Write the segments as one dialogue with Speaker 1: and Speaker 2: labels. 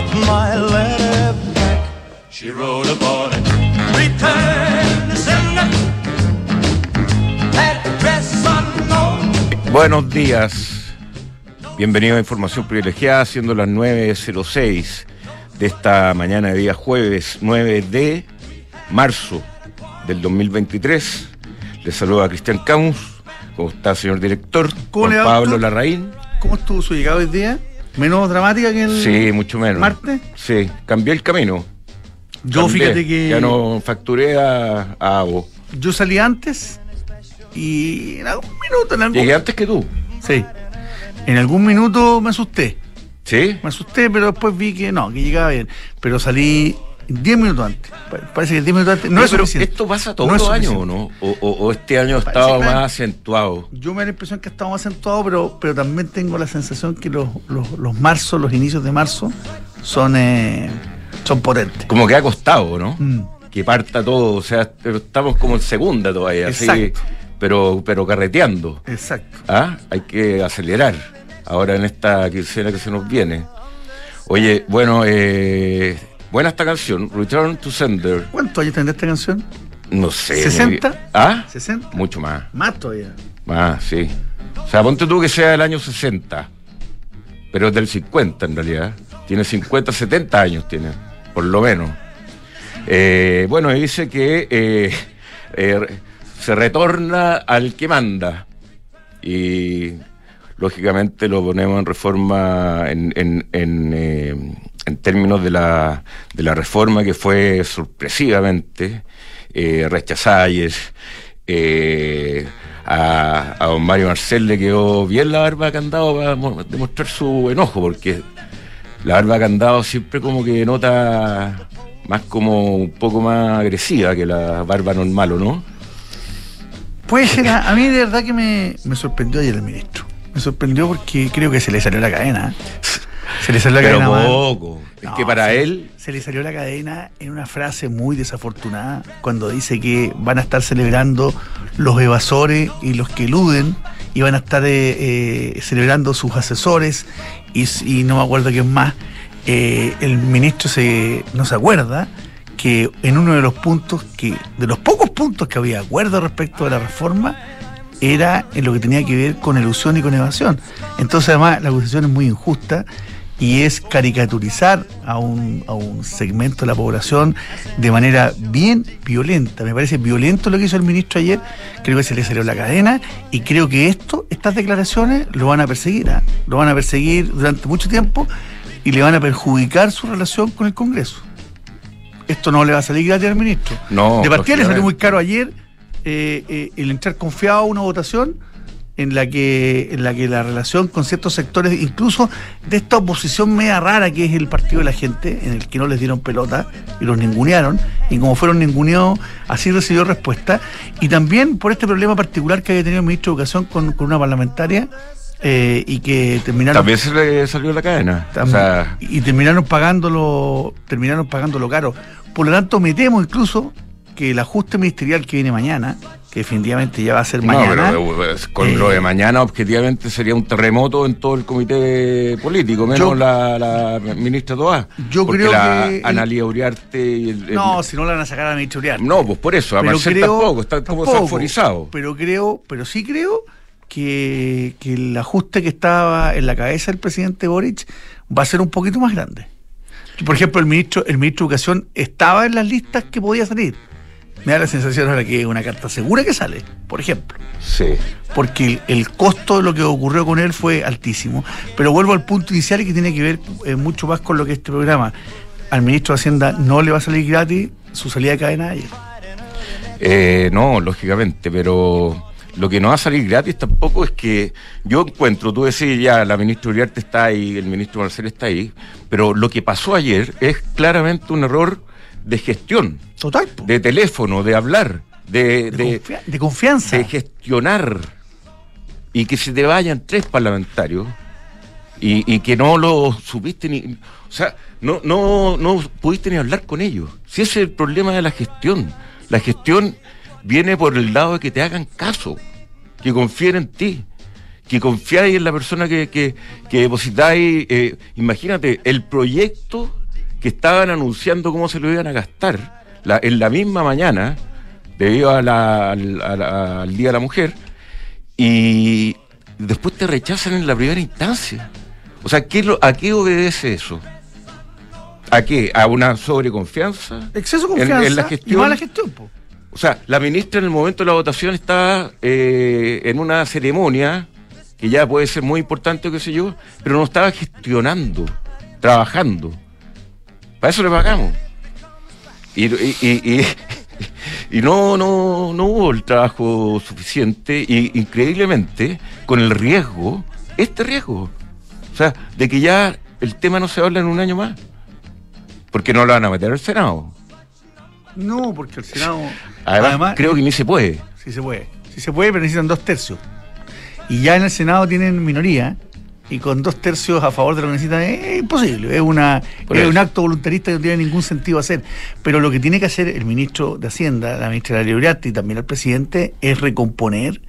Speaker 1: brought my letter back. She wrote upon it, return to sender. Address unknown.
Speaker 2: Buenos días. Bienvenido a Información Privilegiada, siendo las 9.06 de esta mañana de día jueves 9 de marzo del 2023. Le saluda a Cristian Camus. ¿Cómo está, señor director?
Speaker 3: ¿Cómo
Speaker 2: Juan
Speaker 3: le va,
Speaker 2: Pablo
Speaker 3: doctor?
Speaker 2: Larraín.
Speaker 3: ¿Cómo estuvo su llegada hoy día? ¿Menos dramática que el
Speaker 2: Sí, mucho menos.
Speaker 3: martes?
Speaker 2: Sí, cambié el camino.
Speaker 3: Yo
Speaker 2: Cambié.
Speaker 3: fíjate que
Speaker 2: Ya no facturé a, a Abo.
Speaker 3: yo salí antes y en algún minuto, en algún,
Speaker 2: Llegué antes que tú.
Speaker 3: sí, en algún minuto me asusté.
Speaker 2: ¿Sí?
Speaker 3: Me asusté, pero después vi que no, que llegaba bien. Pero salí 10 minutos antes. Pa- Parece que 10 minutos antes no es
Speaker 2: pero
Speaker 3: suficiente.
Speaker 2: ¿Esto pasa todos
Speaker 3: No
Speaker 2: los años o no? O, o- o este año ha estado más acentuado?
Speaker 3: Yo me da la impresión que estamos más acentuados, pero, pero también tengo la sensación que los, los, los marzos, los inicios de marzo, son, eh, son potentes.
Speaker 2: Como que ha costado, ¿no?
Speaker 3: Mm.
Speaker 2: que parta todo, o sea, estamos como en segunda todavía, así,
Speaker 3: Exacto.
Speaker 2: pero, pero carreteando.
Speaker 3: Exacto.
Speaker 2: ¿Ah? Hay que acelerar ahora en esta quincena que se nos viene. Oye, bueno, eh, buena esta canción, Return to Sender.
Speaker 3: ¿Cuántos años tendrá esta canción?
Speaker 2: No sé.
Speaker 3: ¿60?
Speaker 2: muy- ¿Ah?
Speaker 3: ¿60?
Speaker 2: Mucho más.
Speaker 3: Más todavía.
Speaker 2: Más, sí. O sea, ponte tú que sea del año 60, pero es del 50 en realidad. Tiene 50, 70 años, tiene, por lo menos. Eh, bueno, dice que eh, eh, se retorna al que manda. Y lógicamente lo ponemos en reforma, en, en, en, eh, en términos de la, de la reforma que fue sorpresivamente eh, rechazada. Eh, a, a don Mario Marcel le quedó bien la barba de candado para mo- demostrar su enojo, porque la barba de candado siempre como que nota más como un poco más agresiva que la barba normal, ¿o no?
Speaker 3: Puede ser, a, a mí de verdad que me, me sorprendió ayer el ministro. Me sorprendió porque creo que se le salió la cadena. Se le salió la
Speaker 2: Pero
Speaker 3: cadena.
Speaker 2: poco. Es
Speaker 3: No,
Speaker 2: que para
Speaker 3: se-
Speaker 2: él,
Speaker 3: Se le salió la cadena en una frase muy desafortunada cuando dice que van a estar celebrando los evasores y los que eluden y van a estar eh, eh, celebrando sus asesores y, y no me acuerdo quién más. Eh, el ministro se, no se acuerda que en uno de los puntos que de los pocos puntos que había acuerdo respecto de la reforma era en lo que tenía que ver con elusión y con evasión. Entonces, además, la acusación es muy injusta y es caricaturizar a un, a un segmento de la población de manera bien violenta. Me parece violento lo que hizo el ministro ayer, creo que se le salió la cadena y creo que esto, estas declaraciones lo van a perseguir, ¿ah? lo van a perseguir durante mucho tiempo y le van a perjudicar su relación con el Congreso. Esto no le va a salir gratis al ministro.
Speaker 2: No,
Speaker 3: de partida le salió muy caro ayer eh, eh, el entrar confiado a una votación en la que en la que la relación con ciertos sectores, incluso de esta oposición media rara que es el partido de la gente, en el que no les dieron pelota y los ningunearon, y como fueron ninguneados, así recibió respuesta, y también por este problema particular que había tenido el ministro de Educación con, con una parlamentaria eh, y que terminaron
Speaker 2: también se le salió la cadena. O
Speaker 3: Tam-
Speaker 2: sea,
Speaker 3: y terminaron pagándolo, terminaron pagándolo caro. Por lo tanto, me temo incluso que el ajuste ministerial que viene mañana, que definitivamente ya va a ser
Speaker 2: no,
Speaker 3: mañana,
Speaker 2: pero eh, con
Speaker 3: eh,
Speaker 2: lo de mañana objetivamente sería un terremoto en todo el comité político, menos
Speaker 3: Yo-
Speaker 2: la, la ministra Toá.
Speaker 3: Yo creo
Speaker 2: la
Speaker 3: que
Speaker 2: Analía Uriarte y el, el-
Speaker 3: no, si no la van a sacar a la ministra Uriarte.
Speaker 2: No, pues por eso, a
Speaker 3: Pero
Speaker 2: Marcel
Speaker 3: creo-
Speaker 2: tampoco, está como sanforizado.
Speaker 3: Pero creo, pero sí creo que, que el ajuste que estaba en la cabeza del presidente Boric va a ser un poquito más grande. Por ejemplo, el ministro, el ministro de Educación estaba en las listas que podía salir. Me da la sensación ahora que es una carta segura que sale, por ejemplo.
Speaker 2: Sí.
Speaker 3: porque el, el costo de lo que ocurrió con él fue altísimo. Pero vuelvo al punto inicial que tiene que ver eh, mucho más con lo que este programa. Al ministro de Hacienda no le va a salir gratis su salida de cadena ayer.
Speaker 2: Eh, no, lógicamente, pero lo que no va a salir gratis tampoco es que yo encuentro, tú decís ya, la ministra Uriarte está ahí, el ministro Marcel está ahí, pero lo que pasó ayer es claramente un error de gestión,
Speaker 3: Total. po.
Speaker 2: de teléfono, de hablar, de,
Speaker 3: De,
Speaker 2: de
Speaker 3: confianza.
Speaker 2: de gestionar y que se te vayan tres parlamentarios y, y que no lo supiste ni. O sea, no, no, no pudiste ni hablar con ellos. Si ese es el problema de la gestión. La gestión viene por el lado de que te hagan caso, que confíen en ti, que confiáis en la persona que, que, que depositáis. eh, imagínate, el proyecto que estaban anunciando cómo se lo iban a gastar la- en la misma mañana, debido a la- al, a la- al Día de la Mujer, y después te rechazan en la primera instancia. O sea, ¿qué lo- ¿a qué obedece eso? ¿A qué? ¿A una sobreconfianza?
Speaker 3: Exceso de
Speaker 2: En- en
Speaker 3: confianza
Speaker 2: la
Speaker 3: y
Speaker 2: gestión.
Speaker 3: mala gestión. po.
Speaker 2: O sea, la ministra en el momento de la votación estaba eh, en una ceremonia que ya puede ser muy importante o qué sé yo, pero no estaba gestionando, trabajando. Para eso le pagamos. Y, y- y- y- no, no, no hubo el trabajo suficiente y increíblemente con el riesgo, este riesgo, o sea, de que ya el tema no se habla en un año más. Porque no lo van a meter al Senado.
Speaker 3: No, porque el Senado.
Speaker 2: Además, creo que ni se puede.
Speaker 3: Sí se puede. Sí se puede, pero necesitan dos tercios. Y ya en el Senado tienen minoría. Y con dos tercios a favor de lo que necesitan es imposible. Es, una, es un acto voluntarista que no tiene ningún sentido hacer. Pero lo que tiene que hacer el ministro de Hacienda, la ministra de la Libriati y también el presidente es recomponer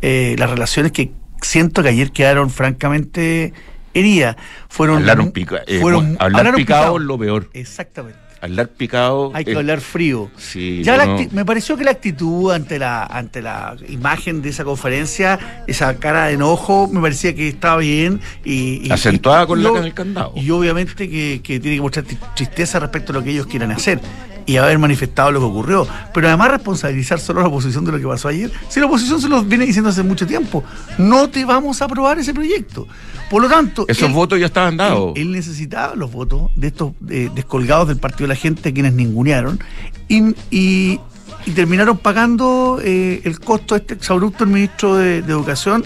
Speaker 3: eh, las relaciones que siento que ayer quedaron francamente heridas. Fueron,
Speaker 2: Hablaron pica- eh,
Speaker 3: fueron-
Speaker 2: hablar
Speaker 3: hablaron
Speaker 2: picado es lo peor.
Speaker 3: Exactamente.
Speaker 2: Hablar picado.
Speaker 3: Hay que
Speaker 2: es-
Speaker 3: hablar frío.
Speaker 2: Sí,
Speaker 3: Ya me pareció que la actitud ante la ante la imagen de esa conferencia, esa cara de enojo, me parecía que estaba bien y, y-
Speaker 2: Acentuada
Speaker 3: y-
Speaker 2: con
Speaker 3: y
Speaker 2: la con el candado.
Speaker 3: Y obviamente que, que tiene que mostrar tri- tristeza respecto a lo que ellos quieran hacer y haber manifestado lo que ocurrió. Pero además responsabilizar solo a la oposición de lo que pasó ayer. Si la oposición se lo viene diciendo hace mucho tiempo, no te vamos a aprobar ese proyecto. Por lo tanto,
Speaker 2: Esos
Speaker 3: él-
Speaker 2: votos ya estaban dados.
Speaker 3: él, él necesitaba los votos de estos eh, descolgados del Partido de la Gente, quienes ningunearon, y, y- y terminaron pagando eh, el costo de este exabrupto el ministro de, de Educación,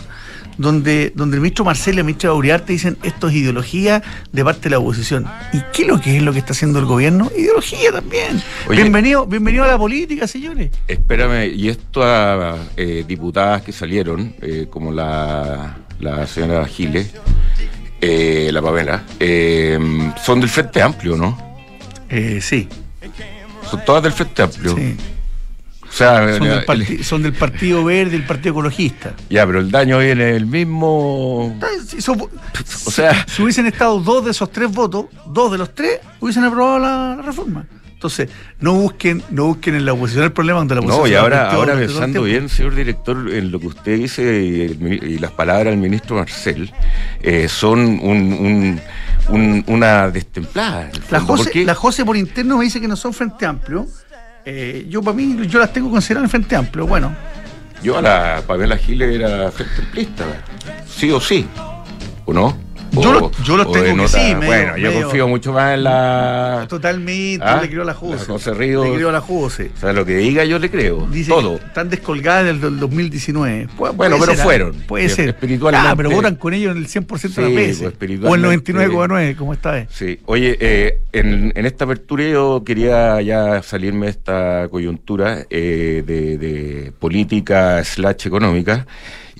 Speaker 3: donde, donde el ministro Marcelo y la ministra Uriarte dicen esto es ideología de parte de la oposición. ¿Y qué es lo que es lo que está haciendo el gobierno? Ideología también.
Speaker 2: Oye.
Speaker 3: bienvenido, bienvenido a la política, señores.
Speaker 2: Espérame, y estas eh, diputadas que salieron, eh, como la, la señora Giles, eh, la Pamela, eh, son del Frente Amplio, ¿no?
Speaker 3: Eh, sí,
Speaker 2: Son todas del Frente Amplio.
Speaker 3: sí.
Speaker 2: O sea,
Speaker 3: Son, del
Speaker 2: el-
Speaker 3: parti- son del Partido Verde, del Partido Ecologista.
Speaker 2: ya, pero el daño viene del mismo. O sea,
Speaker 3: si hubiesen estado dos de esos tres votos, dos de los tres hubiesen aprobado la, la reforma. Entonces, no busquen, no busquen en la oposición el problema donde la oposición.
Speaker 2: No, y ahora, ahora
Speaker 3: el
Speaker 2: pensando bien, señor director, en lo que usted dice y, el las palabras del ministro Marcel, eh, son un, un- un- una destemplada. el
Speaker 3: La José, la José por interno me dice que no son Frente Amplio. Eh, yo para mí, yo las tengo consideradas en Frente Amplio. Bueno,
Speaker 2: Yo a la Pamela Giles era frente amplista, sí o sí, ¿o no?
Speaker 3: Yo lo- yo lo
Speaker 2: o
Speaker 3: tengo
Speaker 2: en
Speaker 3: que sí, medio-
Speaker 2: bueno, yo
Speaker 3: medio-
Speaker 2: confío mucho más en la...
Speaker 3: totalmente,
Speaker 2: Ah,
Speaker 3: yo le creo a la
Speaker 2: la
Speaker 3: José.
Speaker 2: Ríos.
Speaker 3: Le creo a la José.
Speaker 2: O sea, lo que diga yo le creo,
Speaker 3: Dice
Speaker 2: todo.
Speaker 3: están descolgadas del, del 2019. Pu-
Speaker 2: Bueno, pero
Speaker 3: ser, ¿ah?
Speaker 2: fueron.
Speaker 3: Puede
Speaker 2: Eh,
Speaker 3: ser.
Speaker 2: espiritualmente.
Speaker 3: Ah, pero votan con ellos en el 100% de
Speaker 2: Sí,
Speaker 3: las veces.
Speaker 2: pues,
Speaker 3: o el
Speaker 2: espiritualmente.
Speaker 3: 99,9, como esta vez.
Speaker 2: Sí, oye, eh, en, en esta apertura yo quería ya salirme de esta coyuntura eh, de, de política slash económica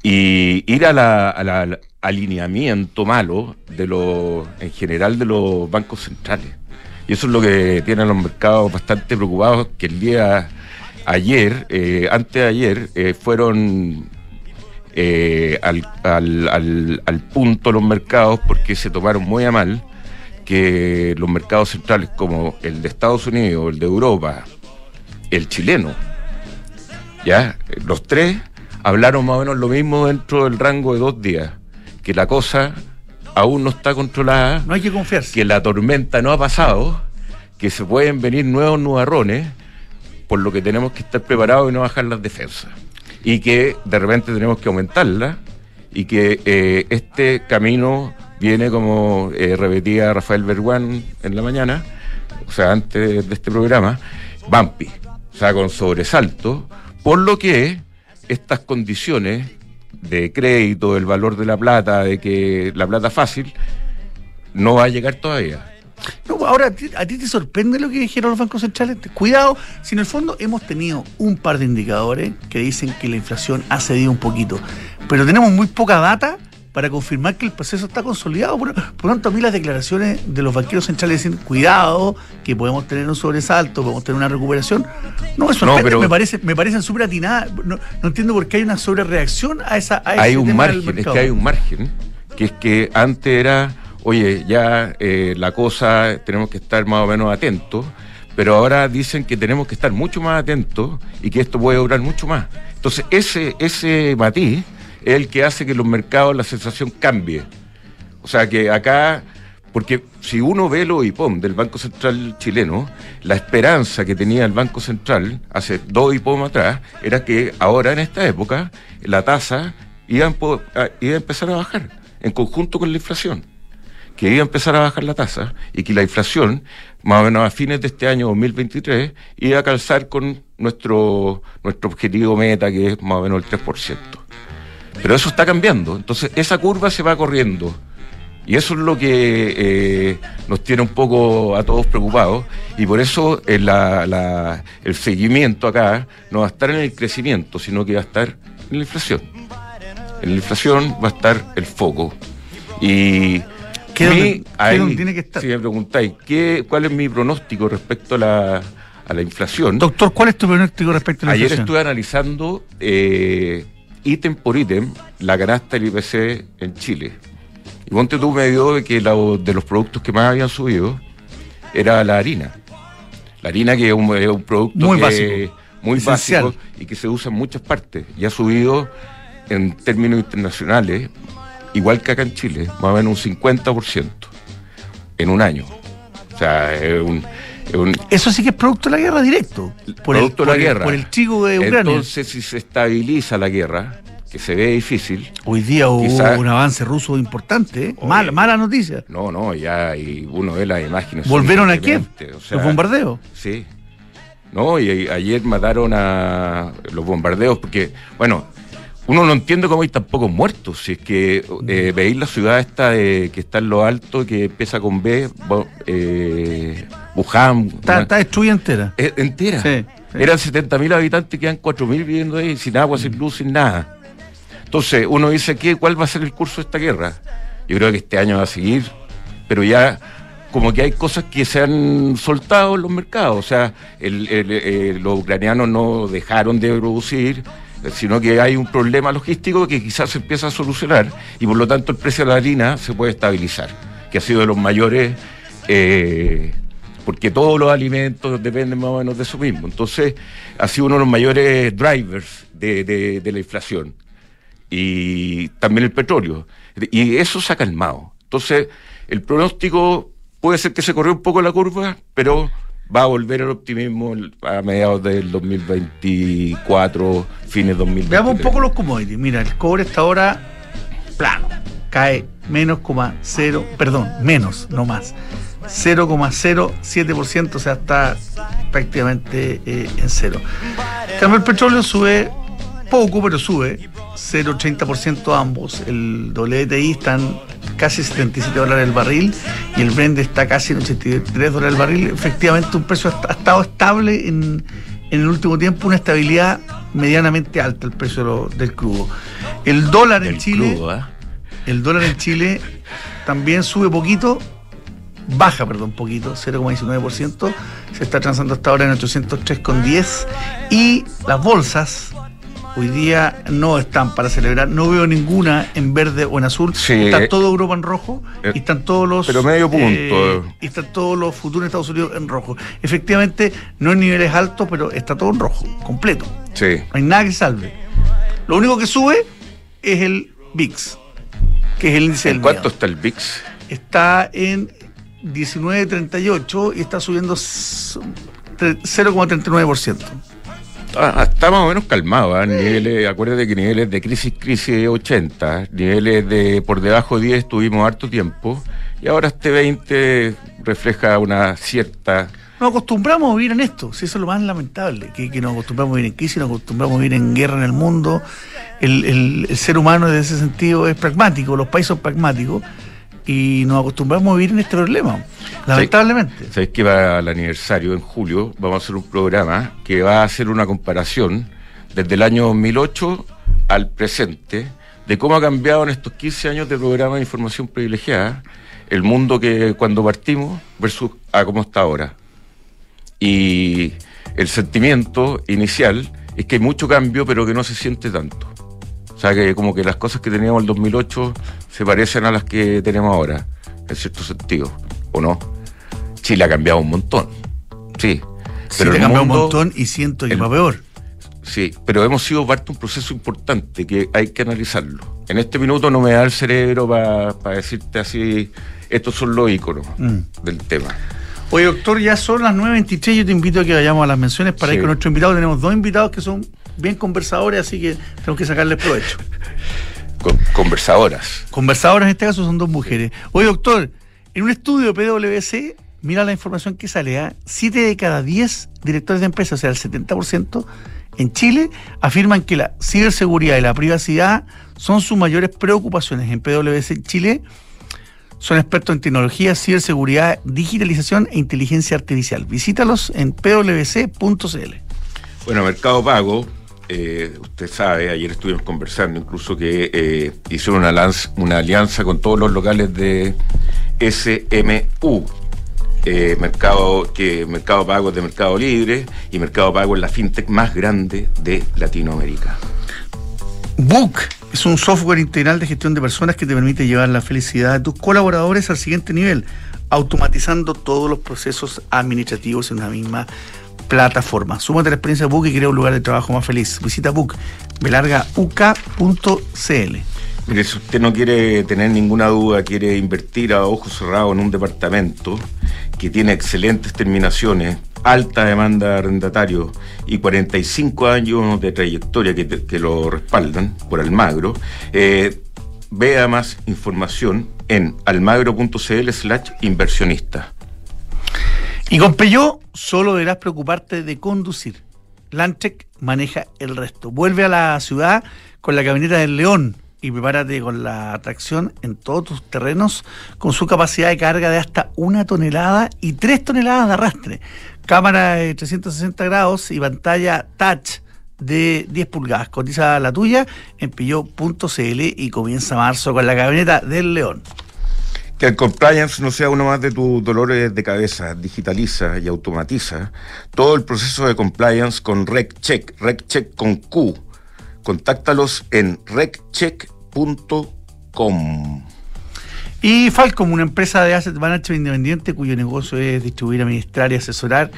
Speaker 2: y ir a la, al alineamiento malo de lo, en general de los bancos centrales. Y eso es lo que tienen los mercados bastante preocupados, que el día ayer, eh, antes de ayer, eh, fueron eh, al, al, al, al punto los mercados porque se tomaron muy a mal que los mercados centrales como el de Estados Unidos, el de Europa, el chileno, ya, los tres hablaron más o menos lo mismo dentro del rango de dos días, que la cosa aún no está controlada,
Speaker 3: No hay que confiarse.
Speaker 2: que la tormenta no ha pasado, que se pueden venir nuevos nubarrones, por lo que tenemos que estar preparados y no bajar las defensas. Y que de repente tenemos que aumentarlas y que eh, este camino viene como eh, repetía Rafael Berguán en la mañana, o sea, antes de este programa, Bampi, o sea, con sobresalto, por lo que estas condiciones de crédito, el valor de la plata, de que la plata fácil, no va a llegar todavía.
Speaker 3: No, ahora, ¿a ti, a ti te sorprende lo que dijeron los bancos centrales? Cuidado, si en el fondo hemos tenido un par de indicadores que dicen que la inflación ha cedido un poquito, pero tenemos muy poca data para confirmar que el proceso está consolidado. Por, por tanto, a mí las declaraciones de los banqueros centrales dicen, cuidado, que podemos tener un sobresalto, podemos tener una recuperación. No, eso
Speaker 2: No, pero-
Speaker 3: me, parece, me parecen súper atinadas. No, no entiendo por qué hay una sobrereacción a esa a
Speaker 2: hay
Speaker 3: ese
Speaker 2: un
Speaker 3: tema
Speaker 2: margen, es que hay un margen, que es que antes era, oye, ya eh, la cosa, tenemos que estar más o menos atentos, pero ahora dicen que tenemos que estar mucho más atentos y que esto puede durar mucho más. Entonces, ese, ese matiz es el que hace que los mercados, la sensación cambie. O sea que acá, porque si uno ve los IPOM del Banco Central chileno, la esperanza que tenía el Banco Central hace dos IPOM atrás era que ahora en esta época la tasa iba a empezar a bajar en conjunto con la inflación. Que iba a empezar a bajar la tasa y que la inflación, más o menos a fines de este año 2023, iba a calzar con nuestro, nuestro objetivo meta, que es más o menos el 3%. Pero eso está cambiando. Entonces, esa curva se va corriendo. Y eso es lo que eh, nos tiene un poco a todos preocupados. Y por eso eh, la- la- el seguimiento acá no va a estar en el crecimiento, sino que va a estar en la inflación. En la inflación va a estar el foco. Y
Speaker 3: ¿Qué
Speaker 2: mi- ahí,
Speaker 3: tiene que estar?
Speaker 2: Si me preguntáis, ¿qué, ¿cuál es mi pronóstico respecto a la, a la inflación?
Speaker 3: Doctor, ¿cuál es tu pronóstico respecto a la
Speaker 2: Ayer
Speaker 3: inflación?
Speaker 2: estuve analizando eh, ítem por ítem la canasta del IPC en Chile. Y ponte tú me dio de que la- de los productos que más habían subido era la harina. La harina que es un, es un producto
Speaker 3: Muy
Speaker 2: que-
Speaker 3: básico,
Speaker 2: muy
Speaker 3: esencial.
Speaker 2: básico y que se usa en muchas partes. Y ha subido en términos internacionales, igual que acá en Chile, más o menos un 50% en un año. O sea, es un, un-
Speaker 3: Eso sí que es producto de la guerra directo. Por
Speaker 2: producto
Speaker 3: el,
Speaker 2: de la
Speaker 3: el-
Speaker 2: guerra.
Speaker 3: por el trigo de Ucrania.
Speaker 2: Entonces, si se estabiliza la guerra, que se ve difícil,
Speaker 3: Hoy día hubo un avance ruso importante. ¿eh? Mala, mala noticia.
Speaker 2: no, no, ya y uno ve las imágenes.
Speaker 3: Volvieron a Kiev.
Speaker 2: o sea,
Speaker 3: los bombardeos.
Speaker 2: Sí. No, y, ayer mataron a los bombardeos porque, bueno, uno no entiende cómo hay tan pocos muertos. Si es que eh, veis la ciudad esta de, que está en lo alto, que empieza con B, eh, Wuhan,
Speaker 3: Está, está destruida entera.
Speaker 2: eh, entera.
Speaker 3: Sí, sí.
Speaker 2: Eran 70.000 habitantes, quedan 4.000 viviendo ahí, sin agua, sin luz, sin nada. Entonces, uno dice, ¿qué, ¿cuál va a ser el curso de esta guerra? Yo creo que este año va a seguir, pero ya como que hay cosas que se han soltado en los mercados. O sea, el- el- eh, los ucranianos no dejaron de producir, sino que hay un problema logístico que quizás se empieza a solucionar y por lo tanto el precio de la harina se puede estabilizar, que ha sido de los mayores... eh, porque todos los alimentos dependen más o menos de eso mismo. Entonces, ha sido uno de los mayores drivers de, de- de la inflación. Y también el petróleo. Y eso se ha calmado. Entonces, el pronóstico puede ser que se corrió un poco la curva, pero va a volver el optimismo a mediados del 2024, fines 2023.
Speaker 3: Veamos un poco los commodities. Mira, el cobre está ahora plano. Cae menos, cero, perdón, menos, no más. 0,07%, o sea, está prácticamente eh, en cero. Cambio, el petróleo sube poco, pero sube 0,30% ambos. El WTI está en casi 77 dólares el barril y el Brent está casi en 83 dólares el barril. Efectivamente, un precio ha estado estable en, en el último tiempo, una estabilidad medianamente alta el precio lo- del crudo. El dólar en
Speaker 2: El
Speaker 3: Chile,
Speaker 2: crudo, ¿ah?
Speaker 3: el dólar en Chile también sube poquito, baja, perdón, poquito, 0,19%, se está transando hasta ahora en 803,10 y las bolsas hoy día no están para celebrar, no veo ninguna en verde o en azul,
Speaker 2: Sí.
Speaker 3: está todo Europa en rojo
Speaker 2: Eh,
Speaker 3: y están todos los
Speaker 2: pero medio punto.
Speaker 3: eh, y están todos los futuros en Estados Unidos en rojo. Efectivamente, no en niveles altos, pero está todo en rojo, completo.
Speaker 2: Sí.
Speaker 3: No hay nada que salve. Lo único que sube es el VIX, que es el índice del
Speaker 2: ¿En cuánto
Speaker 3: miedo.
Speaker 2: está el VIX?
Speaker 3: Está en 19.38 y está subiendo s- tre- 0,39%.
Speaker 2: Ah, está más o menos calmado, ¿ah? niveles, acuérdate que niveles de crisis, crisis 80, niveles de por debajo de 10 tuvimos harto tiempo y ahora este 20 refleja una cierta...
Speaker 3: Nos acostumbramos a vivir en esto, si eso es lo más lamentable, que, que nos acostumbramos a vivir en crisis, nos acostumbramos a vivir en guerra en el mundo. El, el- el ser humano en ese sentido es pragmático, los países son pragmáticos y nos acostumbramos a vivir en este problema, lamentablemente.
Speaker 2: Sabéis que va al aniversario en julio, vamos a hacer un programa que va a hacer una comparación desde el año 2008 al presente de cómo ha cambiado en estos 15 años de programa de información privilegiada el mundo que cuando partimos versus a cómo está ahora. Y el sentimiento inicial es que hay mucho cambio, pero que no se siente tanto. O sea, que como que las cosas que teníamos en el 2008 se parecen a las que tenemos ahora, en cierto sentido, ¿o no? Chile ha cambiado un montón, sí.
Speaker 3: Pero sí, ha cambiado un montón y siento que va peor.
Speaker 2: Sí, pero hemos sido parte de un proceso importante que hay que analizarlo. En este minuto no me da el cerebro para decirte así, estos son los íconos mm. del tema.
Speaker 3: Oye, doctor, ya son las 9.23. Yo te invito a que vayamos a las menciones para ir con nuestro invitado. Tenemos dos invitados que son bien conversadores, así que tenemos que sacarles provecho.
Speaker 2: conversadoras.
Speaker 3: Conversadoras en este caso son dos mujeres. Oye, doctor, en un estudio de PwC, mira la información que sale: ¿ah? siete de cada 10 directores de empresas, o sea, el 70%, en Chile afirman que la ciberseguridad y la privacidad son sus mayores preocupaciones. En PwC Chile son expertos en tecnología, ciberseguridad, digitalización e inteligencia artificial. Visítalos en pwc.cl.
Speaker 2: Bueno, Mercado Pago, eh, usted sabe, ayer estuvimos conversando incluso que eh, hicieron una, alianza con todos los locales de SMU eh, mercado, que Mercado Pago de Mercado Libre y Mercado Pago es la fintech más grande de Latinoamérica.
Speaker 3: Book es un software integral de gestión de personas que te permite llevar la felicidad de tus colaboradores al siguiente nivel, automatizando todos los procesos administrativos en una misma plataforma. Súmate a la experiencia Book y crea un lugar de trabajo más feliz. Visita Book, belargauk.cl.
Speaker 2: Mire, si usted no quiere tener ninguna duda, quiere invertir a ojos cerrados en un departamento que tiene excelentes terminaciones, alta demanda de arrendatarios y 45 años de trayectoria que, lo respaldan por Almagro, eh, vea más información en almagro.cl slash inversionista.
Speaker 3: Y con Peugeot solo deberás preocuparte de conducir. Landcheck maneja el resto. Vuelve a la ciudad con la camioneta del León y prepárate con la atracción en todos tus terrenos con su capacidad de carga de hasta una tonelada y tres toneladas de arrastre. Cámara de 360 grados y pantalla touch de 10 pulgadas. Cotiza la tuya en pillo.cl y comienza marzo con la camioneta del León.
Speaker 2: Que el compliance no sea uno más de tus dolores de cabeza, digitaliza y automatiza todo el proceso de compliance con RecCheck, RecCheck con Q Contáctalos en reccheck.com.
Speaker 3: Y Falcom, una empresa de asset management independiente cuyo negocio es distribuir, administrar y asesorar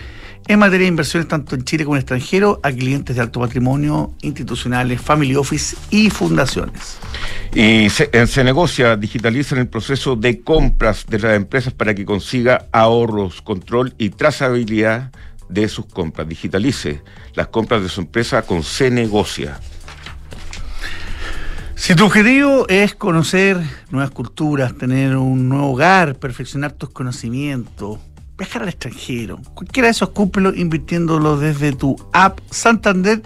Speaker 3: en materia de inversiones tanto en Chile como en extranjero a clientes de alto patrimonio, institucionales, family office y fundaciones.
Speaker 2: Y se, se negocia, digitaliza el proceso de compras de las empresas para que consiga ahorros, control y trazabilidad de sus compras. Digitalice las compras de su empresa con Se Negocia.
Speaker 3: Si tu objetivo es conocer nuevas culturas, tener un nuevo hogar, perfeccionar tus conocimientos, viajar al extranjero, cualquiera de esos cúmplelo invirtiéndolo desde tu app Santander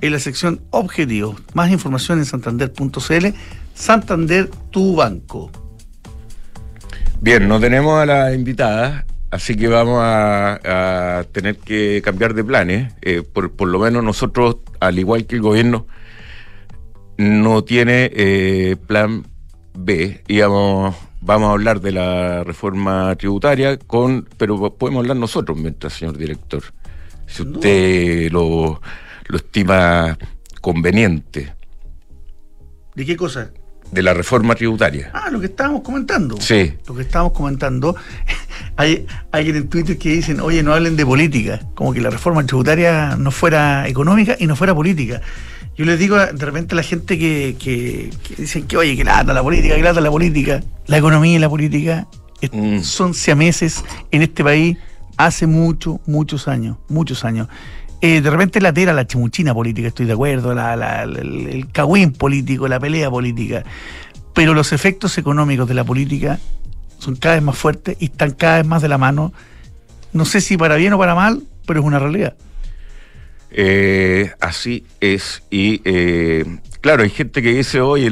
Speaker 3: en la sección Objetivos. Más información en santander.cl. Santander, tu banco.
Speaker 2: Bien, no tenemos a la invitada, así que vamos a, tener que cambiar de planes. Eh, por, por lo menos nosotros, al igual que el gobierno, no tiene eh, plan B. Íbamos, vamos a hablar de la reforma tributaria, con, pero podemos hablar nosotros mientras, señor director, si usted lo, lo estima conveniente.
Speaker 3: ¿De qué cosa?
Speaker 2: De la reforma tributaria.
Speaker 3: Ah, lo que estábamos comentando.
Speaker 2: Sí.
Speaker 3: Lo que estábamos comentando. hay alguien en Twitter que dicen, oye, no hablen de política. Como que la reforma tributaria no fuera económica y no fuera política. Yo les digo de repente a la gente que, que, dicen que, oye, que lata la política, que lata la política. La economía y la política mm. son siameses en este país hace muchos, muchos años, muchos años. Eh, de repente la tera, la chimuchina política, estoy de acuerdo, la, el, el cagüín político, la pelea política. Pero los efectos económicos de la política son cada vez más fuertes y están cada vez más de la mano. No sé si para bien o para mal, pero es una realidad.
Speaker 2: Eh, así es. Y eh, claro, hay gente que dice, oye,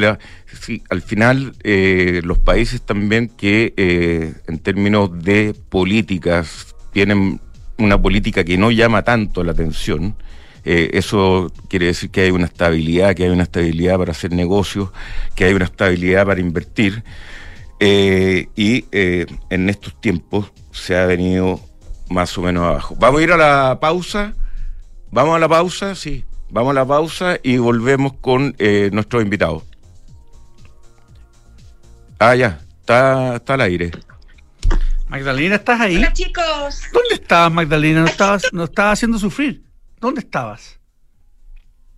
Speaker 2: al final eh, los países también que en términos de políticas tienen una política que no llama tanto la atención, Eh, eso quiere decir que hay una estabilidad, que hay una estabilidad para hacer negocios, que hay una estabilidad para invertir. Eh, y eh, en estos tiempos se ha venido más o menos abajo. Vamos a ir a la pausa. Vamos a la pausa, sí. Vamos a la pausa y volvemos con nuestros invitados. Ah, ya, está, está al aire.
Speaker 3: Magdalena, ¿estás ahí?
Speaker 4: Hola chicos.
Speaker 3: ¿Dónde estabas, Magdalena? No estabas, no estabas haciendo sufrir. ¿Dónde estabas?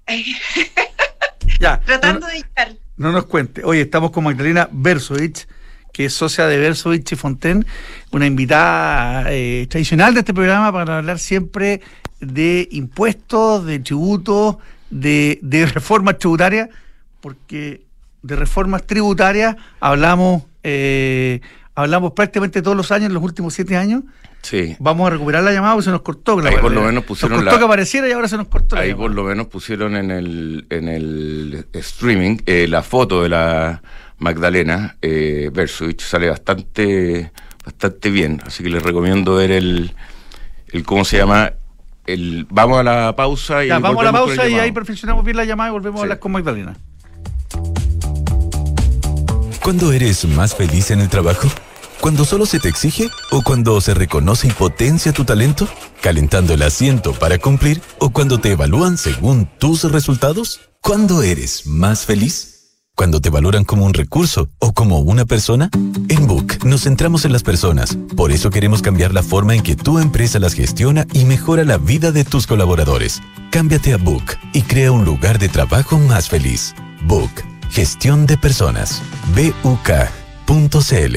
Speaker 4: ya. Tratando de llegar.
Speaker 3: No nos cuente. Oye, estamos con Magdalena Versovich, que es socia de Versovich y Fonten, una invitada eh, tradicional de este programa para hablar siempre de impuestos, de tributos, de, de reformas tributarias, porque de reformas tributarias hablamos eh, hablamos prácticamente todos los años, en los últimos siete años.
Speaker 2: Sí.
Speaker 3: Vamos a recuperar la llamada porque se nos cortó.
Speaker 2: ahí por lo menos pusieron
Speaker 3: nos cortó que apareciera y ahora se nos cortó.
Speaker 2: Ahí por lo menos pusieron en el, en el streaming eh, la foto de la Magdalena eh, Sale bastante, bastante bien. Así que les recomiendo ver el, el ¿cómo se llama? El, vamos a la pausa y
Speaker 3: ya, vamos a la pausa y ahí perfeccionamos bien la llamada y volvemos a hablar con Magdalena.
Speaker 5: ¿Cuándo eres más feliz en el trabajo? ¿Cuando solo se te exige o cuando se reconoce y potencia tu talento? ¿Calentando el asiento para cumplir o cuando te evalúan según tus resultados? ¿Cuándo eres más feliz? ¿Cuando te valoran como un recurso o como una persona? En Book nos centramos en las personas. Por eso queremos cambiar la forma en que tu empresa las gestiona y mejora la vida de tus colaboradores. Cámbiate a Book y crea un lugar de trabajo más feliz. Book Gestión de Personas. BUK.cl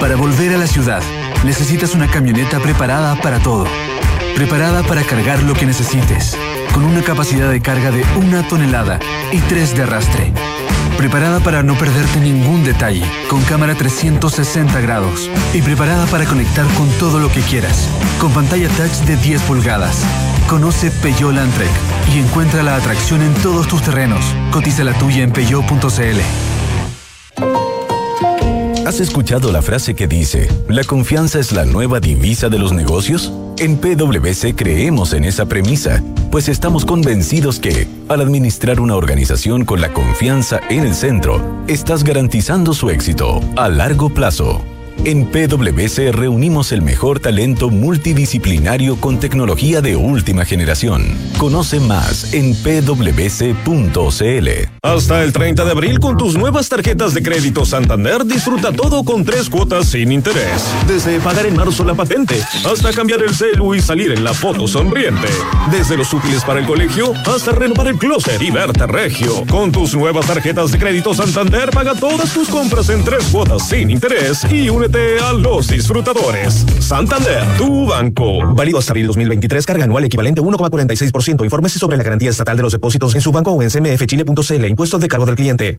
Speaker 6: Para volver a la ciudad, necesitas una camioneta preparada para todo. Preparada para cargar lo que necesites, con una capacidad de carga de una tonelada y tres de arrastre. Preparada para no perderte ningún detalle, con cámara 360 grados. Y preparada para conectar con todo lo que quieras, con pantalla touch de 10 pulgadas Conoce Peugeot Landtrek y encuentra la atracción en todos tus terrenos. Cotiza la tuya en peugeot.cl.
Speaker 5: ¿Has escuchado la frase que dice, la confianza es la nueva divisa de los negocios? En PwC creemos en esa premisa, pues estamos convencidos que, al administrar una organización con la confianza en el centro, estás garantizando su éxito a largo plazo. En PwC reunimos el mejor talento multidisciplinario con tecnología de última generación. Conoce más en pwc.cl.
Speaker 7: Hasta el 30 de abril con tus nuevas tarjetas de crédito Santander disfruta todo con tres cuotas sin interés. Desde pagar en marzo la patente hasta cambiar el celu y salir en la foto sonriente. Desde los útiles para el colegio hasta renovar el closet y verte regio. Con tus nuevas tarjetas de crédito Santander paga todas tus compras en tres cuotas sin interés y a los disfrutadores. Santander, tu banco.
Speaker 8: Válido hasta abril 2023, carga anual equivalente a 1,46%. Infórmese sobre la garantía estatal de los depósitos en su banco o en cmfchile.cl. Impuestos de cargo del cliente.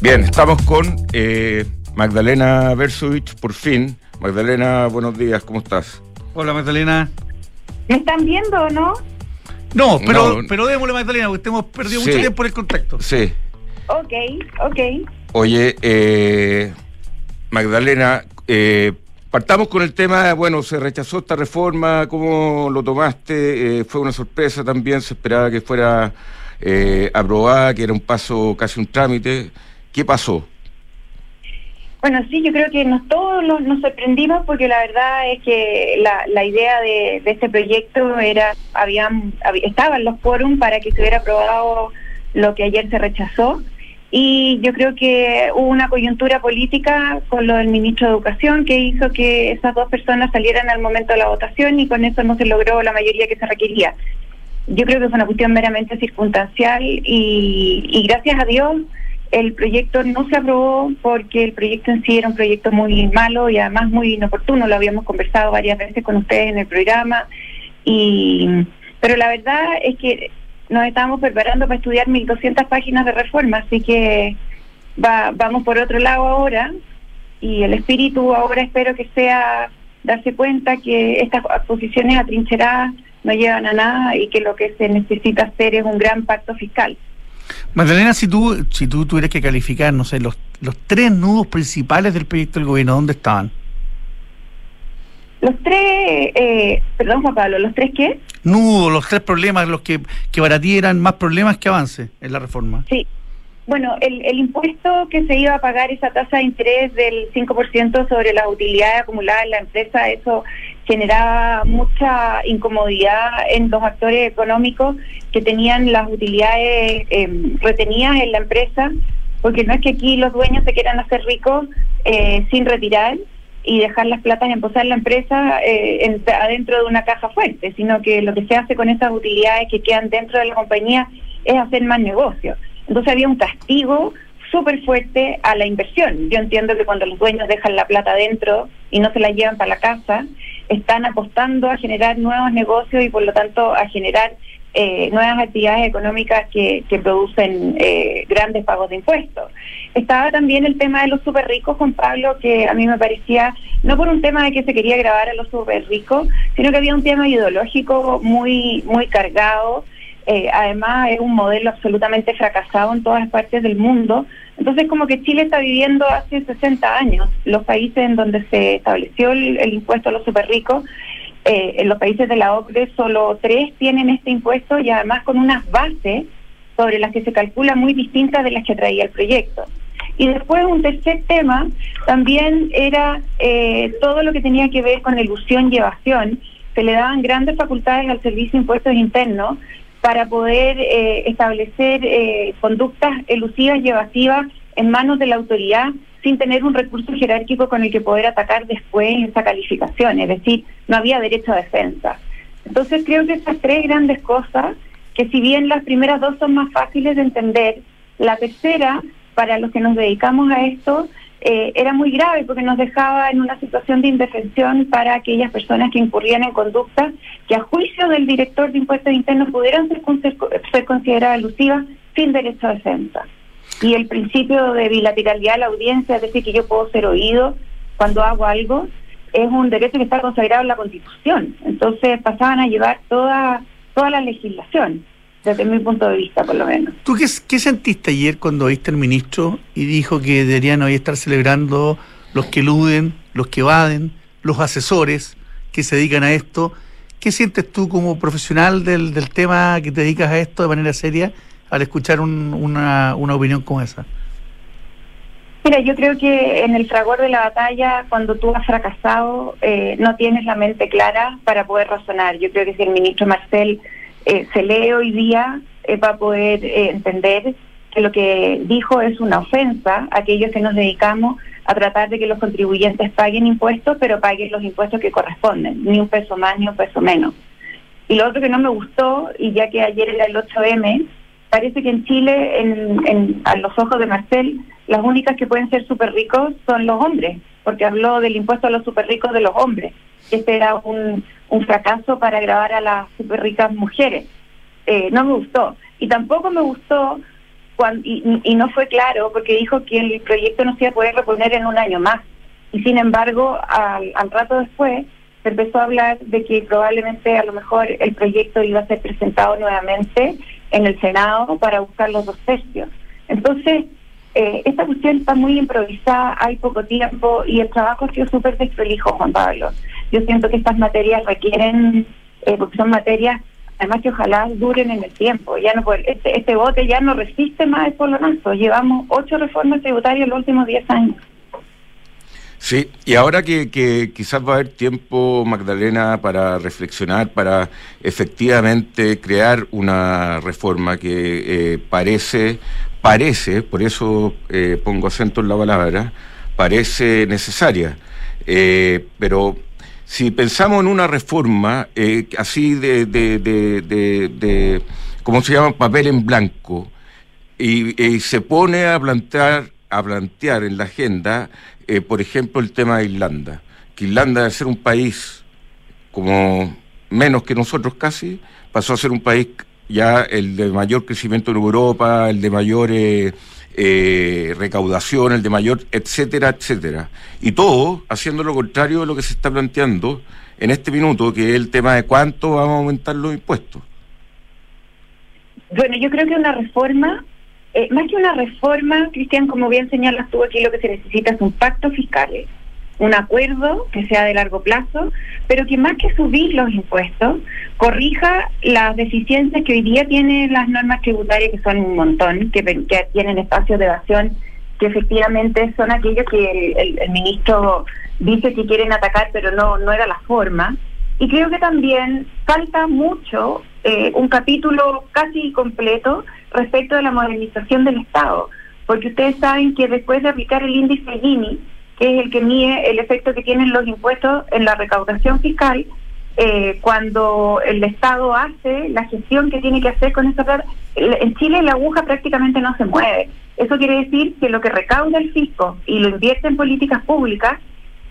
Speaker 2: Bien, estamos con eh, Magdalena Versovich, por fin. Magdalena, buenos días, ¿cómo estás?
Speaker 3: Hola Magdalena.
Speaker 4: ¿Me están viendo o no?
Speaker 3: No, pero, pero démosle Magdalena, porque hemos perdido mucho tiempo en el contacto.
Speaker 2: Sí.
Speaker 4: Ok, ok.
Speaker 2: Oye, eh, Magdalena, eh, partamos con el tema, bueno, se rechazó esta reforma, ¿cómo lo tomaste? fue una sorpresa también, se esperaba que fuera aprobada, que era un paso, casi un trámite. ¿Qué pasó?
Speaker 4: Bueno, sí, yo creo que nos, todos nos, sorprendimos porque la verdad es que la, la idea de, este proyecto era, habían, estaban los quórum para que se hubiera aprobado lo que ayer se rechazó y yo creo que hubo una coyuntura política con lo del ministro de Educación que hizo que esas dos personas salieran al momento de la votación y con eso no se logró la mayoría que se requería. Yo creo que fue una cuestión meramente circunstancial y, y gracias a Dios el proyecto no se aprobó porque el proyecto en sí era un proyecto muy malo y además muy inoportuno. Lo habíamos conversado varias veces con ustedes en el programa. Y, pero la verdad es que nos estábamos preparando para estudiar 1.200 páginas de reforma, así que va, vamos por otro lado ahora. Y el espíritu ahora espero que sea darse cuenta que estas posiciones atrincheradas no llevan a nada y que lo que se necesita hacer es un gran pacto fiscal.
Speaker 3: Magdalena, si tú, si tú tuvieras que calificar, no sé, los, los tres nudos principales del proyecto del gobierno, ¿dónde estaban?
Speaker 4: Los tres, eh, perdón Juan Pablo, ¿los tres qué?
Speaker 3: Nudos, los tres problemas, los que, que para ti eran más problemas que avance en la reforma.
Speaker 4: Sí, bueno, el, el impuesto que se iba a pagar, esa tasa de interés del 5% sobre las utilidades acumuladas en la empresa, eso generaba mucha incomodidad en los actores económicos que tenían las utilidades em, retenidas en la empresa, porque no es que aquí los dueños se quieran hacer ricos eh, sin retirar y dejar las platas en posar la empresa eh, adentro de una caja fuerte, sino que lo que se hace con esas utilidades que quedan dentro de la compañía es hacer más negocios. Entonces había un castigo súper fuerte a la inversión. Yo entiendo que cuando los dueños dejan la plata dentro y no se la llevan para la casa, están apostando a generar nuevos negocios y por lo tanto a generar eh, nuevas actividades económicas que, producen eh, grandes pagos de impuestos. Estaba también el tema de los súper ricos, Juan Pablo, que a mí me parecía, no por un tema de que se quería grabar a los súper ricos, sino que había un tema ideológico muy, muy cargado eh, además es un modelo absolutamente fracasado en todas partes del mundo. Entonces, como que Chile está viviendo hace 60 años. Los países en donde se estableció el, impuesto a los super ricos, eh, en los países de la OCDE, solo tres tienen este impuesto y además con unas bases sobre las que se calcula muy distintas de las que traía el proyecto. Y después un tercer tema también era eh, todo lo que tenía que ver con ilusión y evasión. Se le daban grandes facultades al Servicio de Impuestos Internos para poder eh, establecer eh, conductas elusivas y evasivas en manos de la autoridad sin tener un recurso jerárquico con el que poder atacar después esa calificación, es decir, no había derecho a defensa. Entonces creo que estas tres grandes cosas, que si bien las primeras dos son más fáciles de entender, la tercera para los que nos dedicamos a esto eh, era muy grave porque nos dejaba en una situación de indefensión para aquellas personas que incurrían en conductas que a juicio del director de impuestos internos pudieran ser, ser consideradas alusivas sin derecho a defensa. Y el principio de bilateralidad de la audiencia, es decir, que yo puedo ser oído cuando hago algo, es un derecho que está consagrado en la Constitución. Entonces pasaban a llevar toda, toda la legislación desde mi punto de vista, por lo menos.
Speaker 3: ¿Tú qué, qué sentiste ayer cuando viste al ministro y dijo que deberían hoy estar celebrando los que eluden, los que evaden, los asesores que se dedican a esto? ¿Qué sientes tú como profesional del, del tema que te dedicas a esto de manera seria al escuchar una, una opinión como esa?
Speaker 4: Mira, yo creo que en el fragor de la batalla, cuando tú has fracasado, eh, no tienes la mente clara para poder razonar. Yo creo que si el ministro Marcel eh, se lee hoy día eh, va a poder eh, entender que lo que dijo es una ofensa a aquellos que nos dedicamos a tratar de que los contribuyentes paguen impuestos, pero paguen los impuestos que corresponden, ni un peso más ni un peso menos. Y lo otro que no me gustó, y ya que ayer era el 8M, parece que en Chile, en, a los ojos de Marcel, las únicas que pueden ser súper ricos son los hombres, porque habló del impuesto a los súper ricos de los hombres. Este era un, un fracaso para grabar a las super ricas mujeres. Eh, no me gustó. Y tampoco me gustó, cuando, y, no fue claro, porque dijo que el proyecto no se iba a poder reponer en un año más. Y sin embargo, al, al rato después, se empezó a hablar de que probablemente a lo mejor el proyecto iba a ser presentado nuevamente en el Senado para buscar los dos tercios. Entonces, eh, esta cuestión está muy improvisada, hay poco tiempo y el trabajo ha sido súper desprolijo, Juan Pablo yo siento que estas materias requieren, eh, porque son materias, además que ojalá duren en el tiempo. Ya no este, este bote ya no resiste más el polonazo. Llevamos ocho reformas tributarias en los últimos diez años.
Speaker 2: Sí, y ahora que, que, quizás va a haber tiempo, Magdalena, para reflexionar, para efectivamente crear una reforma que eh, parece, parece, por eso eh, pongo acento en la palabra, parece necesaria, eh, pero si pensamos en una reforma eh, así de, de, de, de, ¿cómo se llama? Papel en blanco, y, se pone a plantear, a plantear en la agenda, eh, por ejemplo, el tema de Irlanda, que Irlanda de ser un país como menos que nosotros casi, pasó a ser un país ya el de mayor crecimiento en Europa, el de mayor... Eh, eh, recaudación, el de mayor, etcétera, etcétera. Y todo haciendo lo contrario de lo que se está planteando en este minuto, que es el tema de cuánto vamos a aumentar los impuestos.
Speaker 4: Bueno, yo creo que una reforma, eh, más que una reforma, Cristian, como bien señalas tú aquí, lo que se necesita es un pacto fiscal un acuerdo que sea de largo plazo, pero que más que subir los impuestos, corrija las deficiencias que hoy día tienen las normas tributarias, que son un montón, que, tienen espacios de evasión, que efectivamente son aquellos que el, ministro dice que quieren atacar, pero no, no era la forma. Y creo que también falta mucho, eh, un capítulo casi completo respecto de la modernización del Estado, porque ustedes saben que después de aplicar el índice Gini, que es el que mide el efecto que tienen los impuestos en la recaudación fiscal, eh, cuando el Estado hace la gestión que tiene que hacer con esa plata. En Chile la aguja prácticamente no se mueve. Eso quiere decir que lo que recauda el fisco y lo invierte en políticas públicas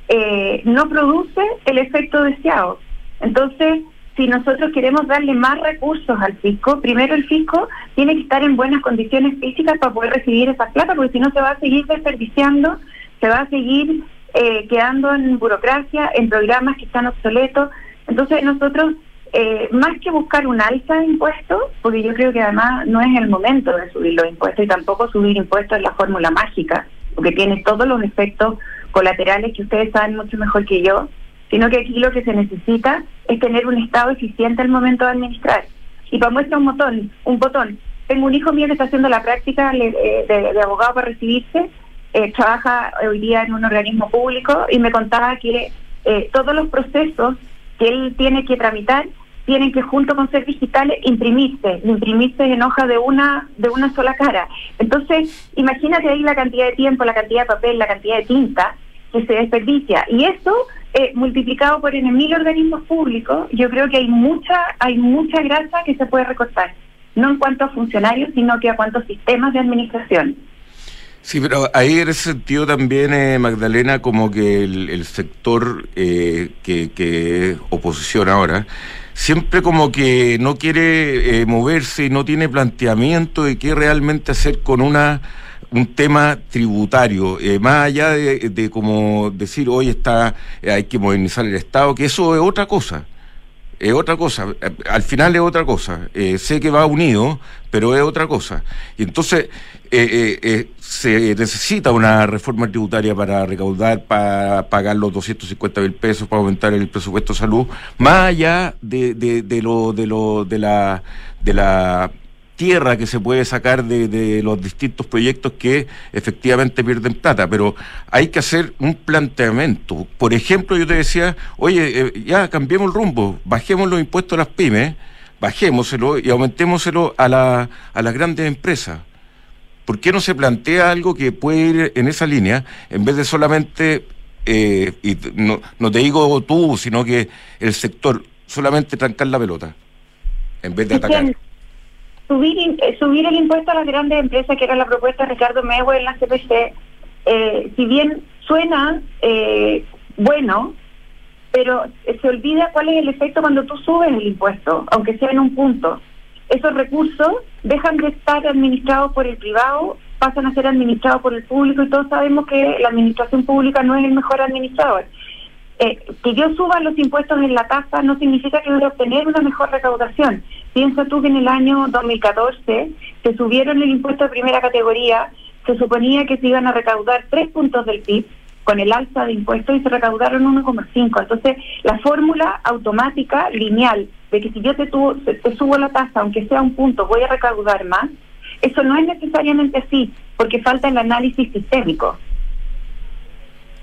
Speaker 4: eh, no produce el efecto deseado. Entonces, si nosotros queremos darle más recursos al fisco, primero el fisco tiene que estar en buenas condiciones físicas para poder recibir esa plata, porque si no se va a seguir desperdiciando se va a seguir eh, quedando en burocracia, en programas que están obsoletos. Entonces nosotros, eh, más que buscar un alza de impuestos, porque yo creo que además no es el momento de subir los impuestos y tampoco subir impuestos es la fórmula mágica, porque tiene todos los efectos colaterales que ustedes saben mucho mejor que yo, sino que aquí lo que se necesita es tener un Estado eficiente al momento de administrar. Y para muestra un botón, un botón. Tengo un hijo mío que está haciendo la práctica de, de abogado para recibirse eh, trabaja hoy día en un organismo público y me contaba que eh, todos los procesos que él tiene que tramitar tienen que junto con ser digitales imprimirse, imprimirse en hoja de una de una sola cara. Entonces, imagínate ahí la cantidad de tiempo, la cantidad de papel, la cantidad de tinta que se desperdicia. Y eso, eh, multiplicado por en mil organismos públicos, yo creo que hay mucha, hay mucha grasa que se puede recortar. No en cuanto a funcionarios, sino que a cuántos sistemas de administración.
Speaker 2: Sí, pero ahí en ese sentido también, eh, Magdalena, como que el, sector eh, que, que es oposición ahora, siempre como que no quiere eh, moverse y no tiene planteamiento de qué realmente hacer con una un tema tributario, eh, más allá de, de, como decir hoy está hay que modernizar el Estado, que eso es otra cosa es otra cosa, al final es otra cosa. Eh, sé que va unido, pero es otra cosa. Y entonces eh, eh, se necesita una reforma tributaria para recaudar, para pagar los 250 mil pesos, para aumentar el presupuesto de salud, más allá de, de, de lo, de lo, de la, de la tierra que se puede sacar de, los distintos proyectos que efectivamente pierden plata, pero hay que hacer un planteamiento. Por ejemplo, yo te decía, oye, eh, ya cambiemos el rumbo, bajemos los impuestos a las pymes, bajémoselo y aumentémoselo a, la, a las grandes empresas. ¿Por qué no se plantea algo que puede ir en esa línea en vez de solamente, eh, y no, no te digo tú, sino que el sector, solamente trancar la pelota en vez de atacar?
Speaker 4: Subir eh, subir el impuesto a las grandes empresas, que era la propuesta de Ricardo Mewe en la CPC, eh, si bien suena eh, bueno, pero se olvida cuál es el efecto cuando tú subes el impuesto, aunque sea en un punto. Esos recursos dejan de estar administrados por el privado, pasan a ser administrados por el público y todos sabemos que la administración pública no es el mejor administrador. Eh, que yo suba los impuestos en la tasa no significa que voy a obtener una mejor recaudación. Piensa tú que en el año 2014 se subieron el impuesto de primera categoría, se suponía que se iban a recaudar tres puntos del PIB con el alza de impuestos y se recaudaron 1,5. Entonces, la fórmula automática, lineal, de que si yo te, te subo la tasa, aunque sea un punto, voy a recaudar más, eso no es necesariamente así, porque falta el análisis sistémico.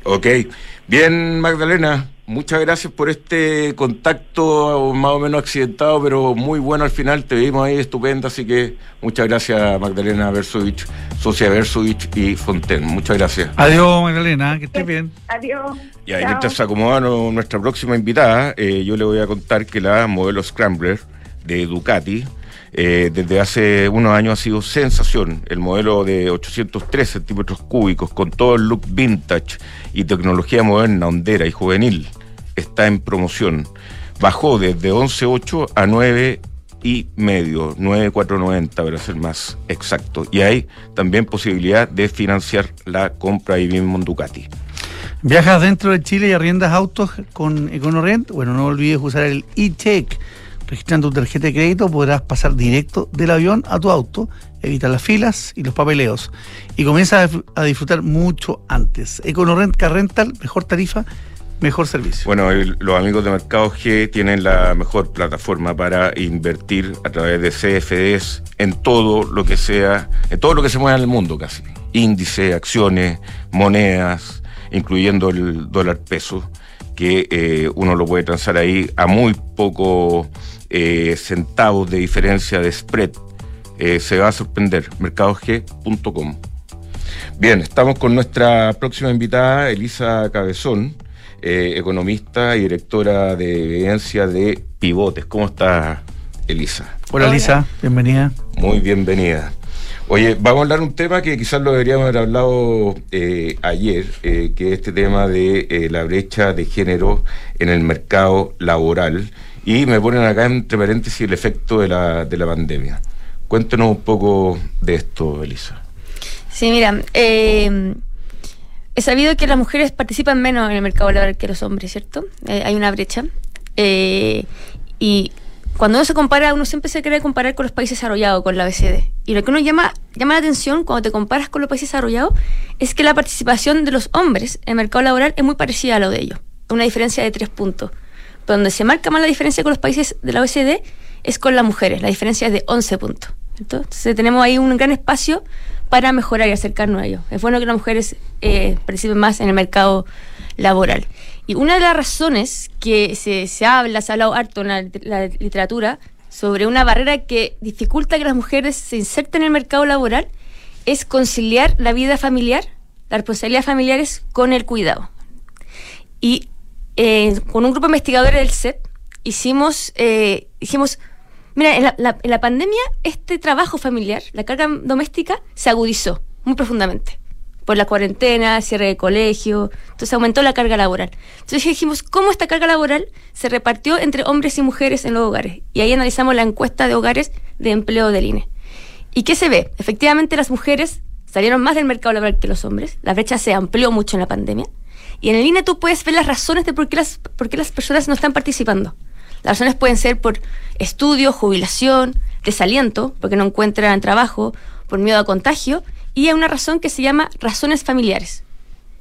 Speaker 2: Ok, bien Magdalena, muchas gracias por este contacto más o menos accidentado, pero muy bueno al final, te vimos ahí estupenda, así que muchas gracias Magdalena Versovich, Socia Versovich y Fonten, muchas gracias.
Speaker 3: Adiós Magdalena, que estés bien.
Speaker 4: Adiós.
Speaker 2: Y ahí mientras se acomoda nuestra próxima invitada, eh, yo le voy a contar que la modelo Scrambler de Ducati, eh, desde hace unos años ha sido sensación. El modelo de 803 centímetros cúbicos con todo el look vintage y tecnología moderna, hondera y juvenil está en promoción. Bajó desde 11.8 a 9 y medio, 9,490 para ser más exacto. Y hay también posibilidad de financiar la compra ahí mismo en.
Speaker 3: ¿Viajas dentro de Chile y arriendas autos con EconoRent? Bueno, no olvides usar el e-check Registrando tu tarjeta de crédito podrás pasar directo del avión a tu auto, evita las filas y los papeleos y comienza a disfrutar mucho antes. EconoRent Car Rental, mejor tarifa, mejor servicio.
Speaker 2: Bueno, los amigos de Mercado G tienen la mejor plataforma para invertir a través de CFDs en todo lo que sea, en todo lo que se mueva en el mundo casi. Índice, acciones, monedas, incluyendo el dólar peso que eh, uno lo puede transar ahí a muy poco eh, centavos de diferencia de spread. Eh, se va a sorprender, mercadog.com. Bien, estamos con nuestra próxima invitada, Elisa Cabezón, economista y directora de evidencia de Pivotes. ¿Cómo está, Elisa?
Speaker 3: Hola, Elisa, bienvenida.
Speaker 2: Muy bienvenida. Oye, vamos a hablar de un tema que quizás lo deberíamos haber hablado eh, ayer, eh, que es este tema de eh, la brecha de género en el mercado laboral. Y me ponen acá entre paréntesis el efecto de la, de la pandemia. Cuéntenos un poco de esto, Elisa.
Speaker 9: Sí, mira, he sabido que las mujeres participan menos en el mercado laboral que los hombres, ¿cierto? hay una brecha. y cuando uno se compara, uno siempre se quiere comparar con los países desarrollados, con la BCD. Y lo que uno llama, llama la atención cuando te comparas con los países desarrollados es que la participación de los hombres en el mercado laboral es muy parecida a lo de ellos. Una diferencia de tres puntos. Donde se marca más la diferencia con los países de la OECD es con las mujeres. La diferencia es de 11 puntos. Entonces tenemos ahí un gran espacio para mejorar y acercarnos a ellos. Es bueno que las mujeres eh, participen más en el mercado laboral. Y una de las razones que se, se habla, se ha hablado harto en la, literatura sobre una barrera que dificulta que las mujeres se inserten en el mercado laboral es conciliar la vida familiar, las responsabilidades familiares con el cuidado. Y eh, con un grupo de investigadores del CEP hicimos, eh, dijimos, mira, en la, en la pandemia este trabajo familiar, la carga doméstica, se agudizó muy profundamente. por la cuarentena, cierre de colegio, entonces aumentó la carga laboral. Entonces dijimos, ¿cómo esta carga laboral se repartió entre hombres y mujeres en los hogares? Y ahí analizamos la encuesta de hogares de empleo del INE. ¿Y qué se ve? Efectivamente las mujeres salieron más del mercado laboral que los hombres, la brecha se amplió mucho en la pandemia, y en el INE tú puedes ver las razones de por qué las, por qué las personas no están participando. Las razones pueden ser por estudio, jubilación, desaliento, porque no encuentran trabajo, por miedo a contagio, y hay una razón que se llama razones familiares.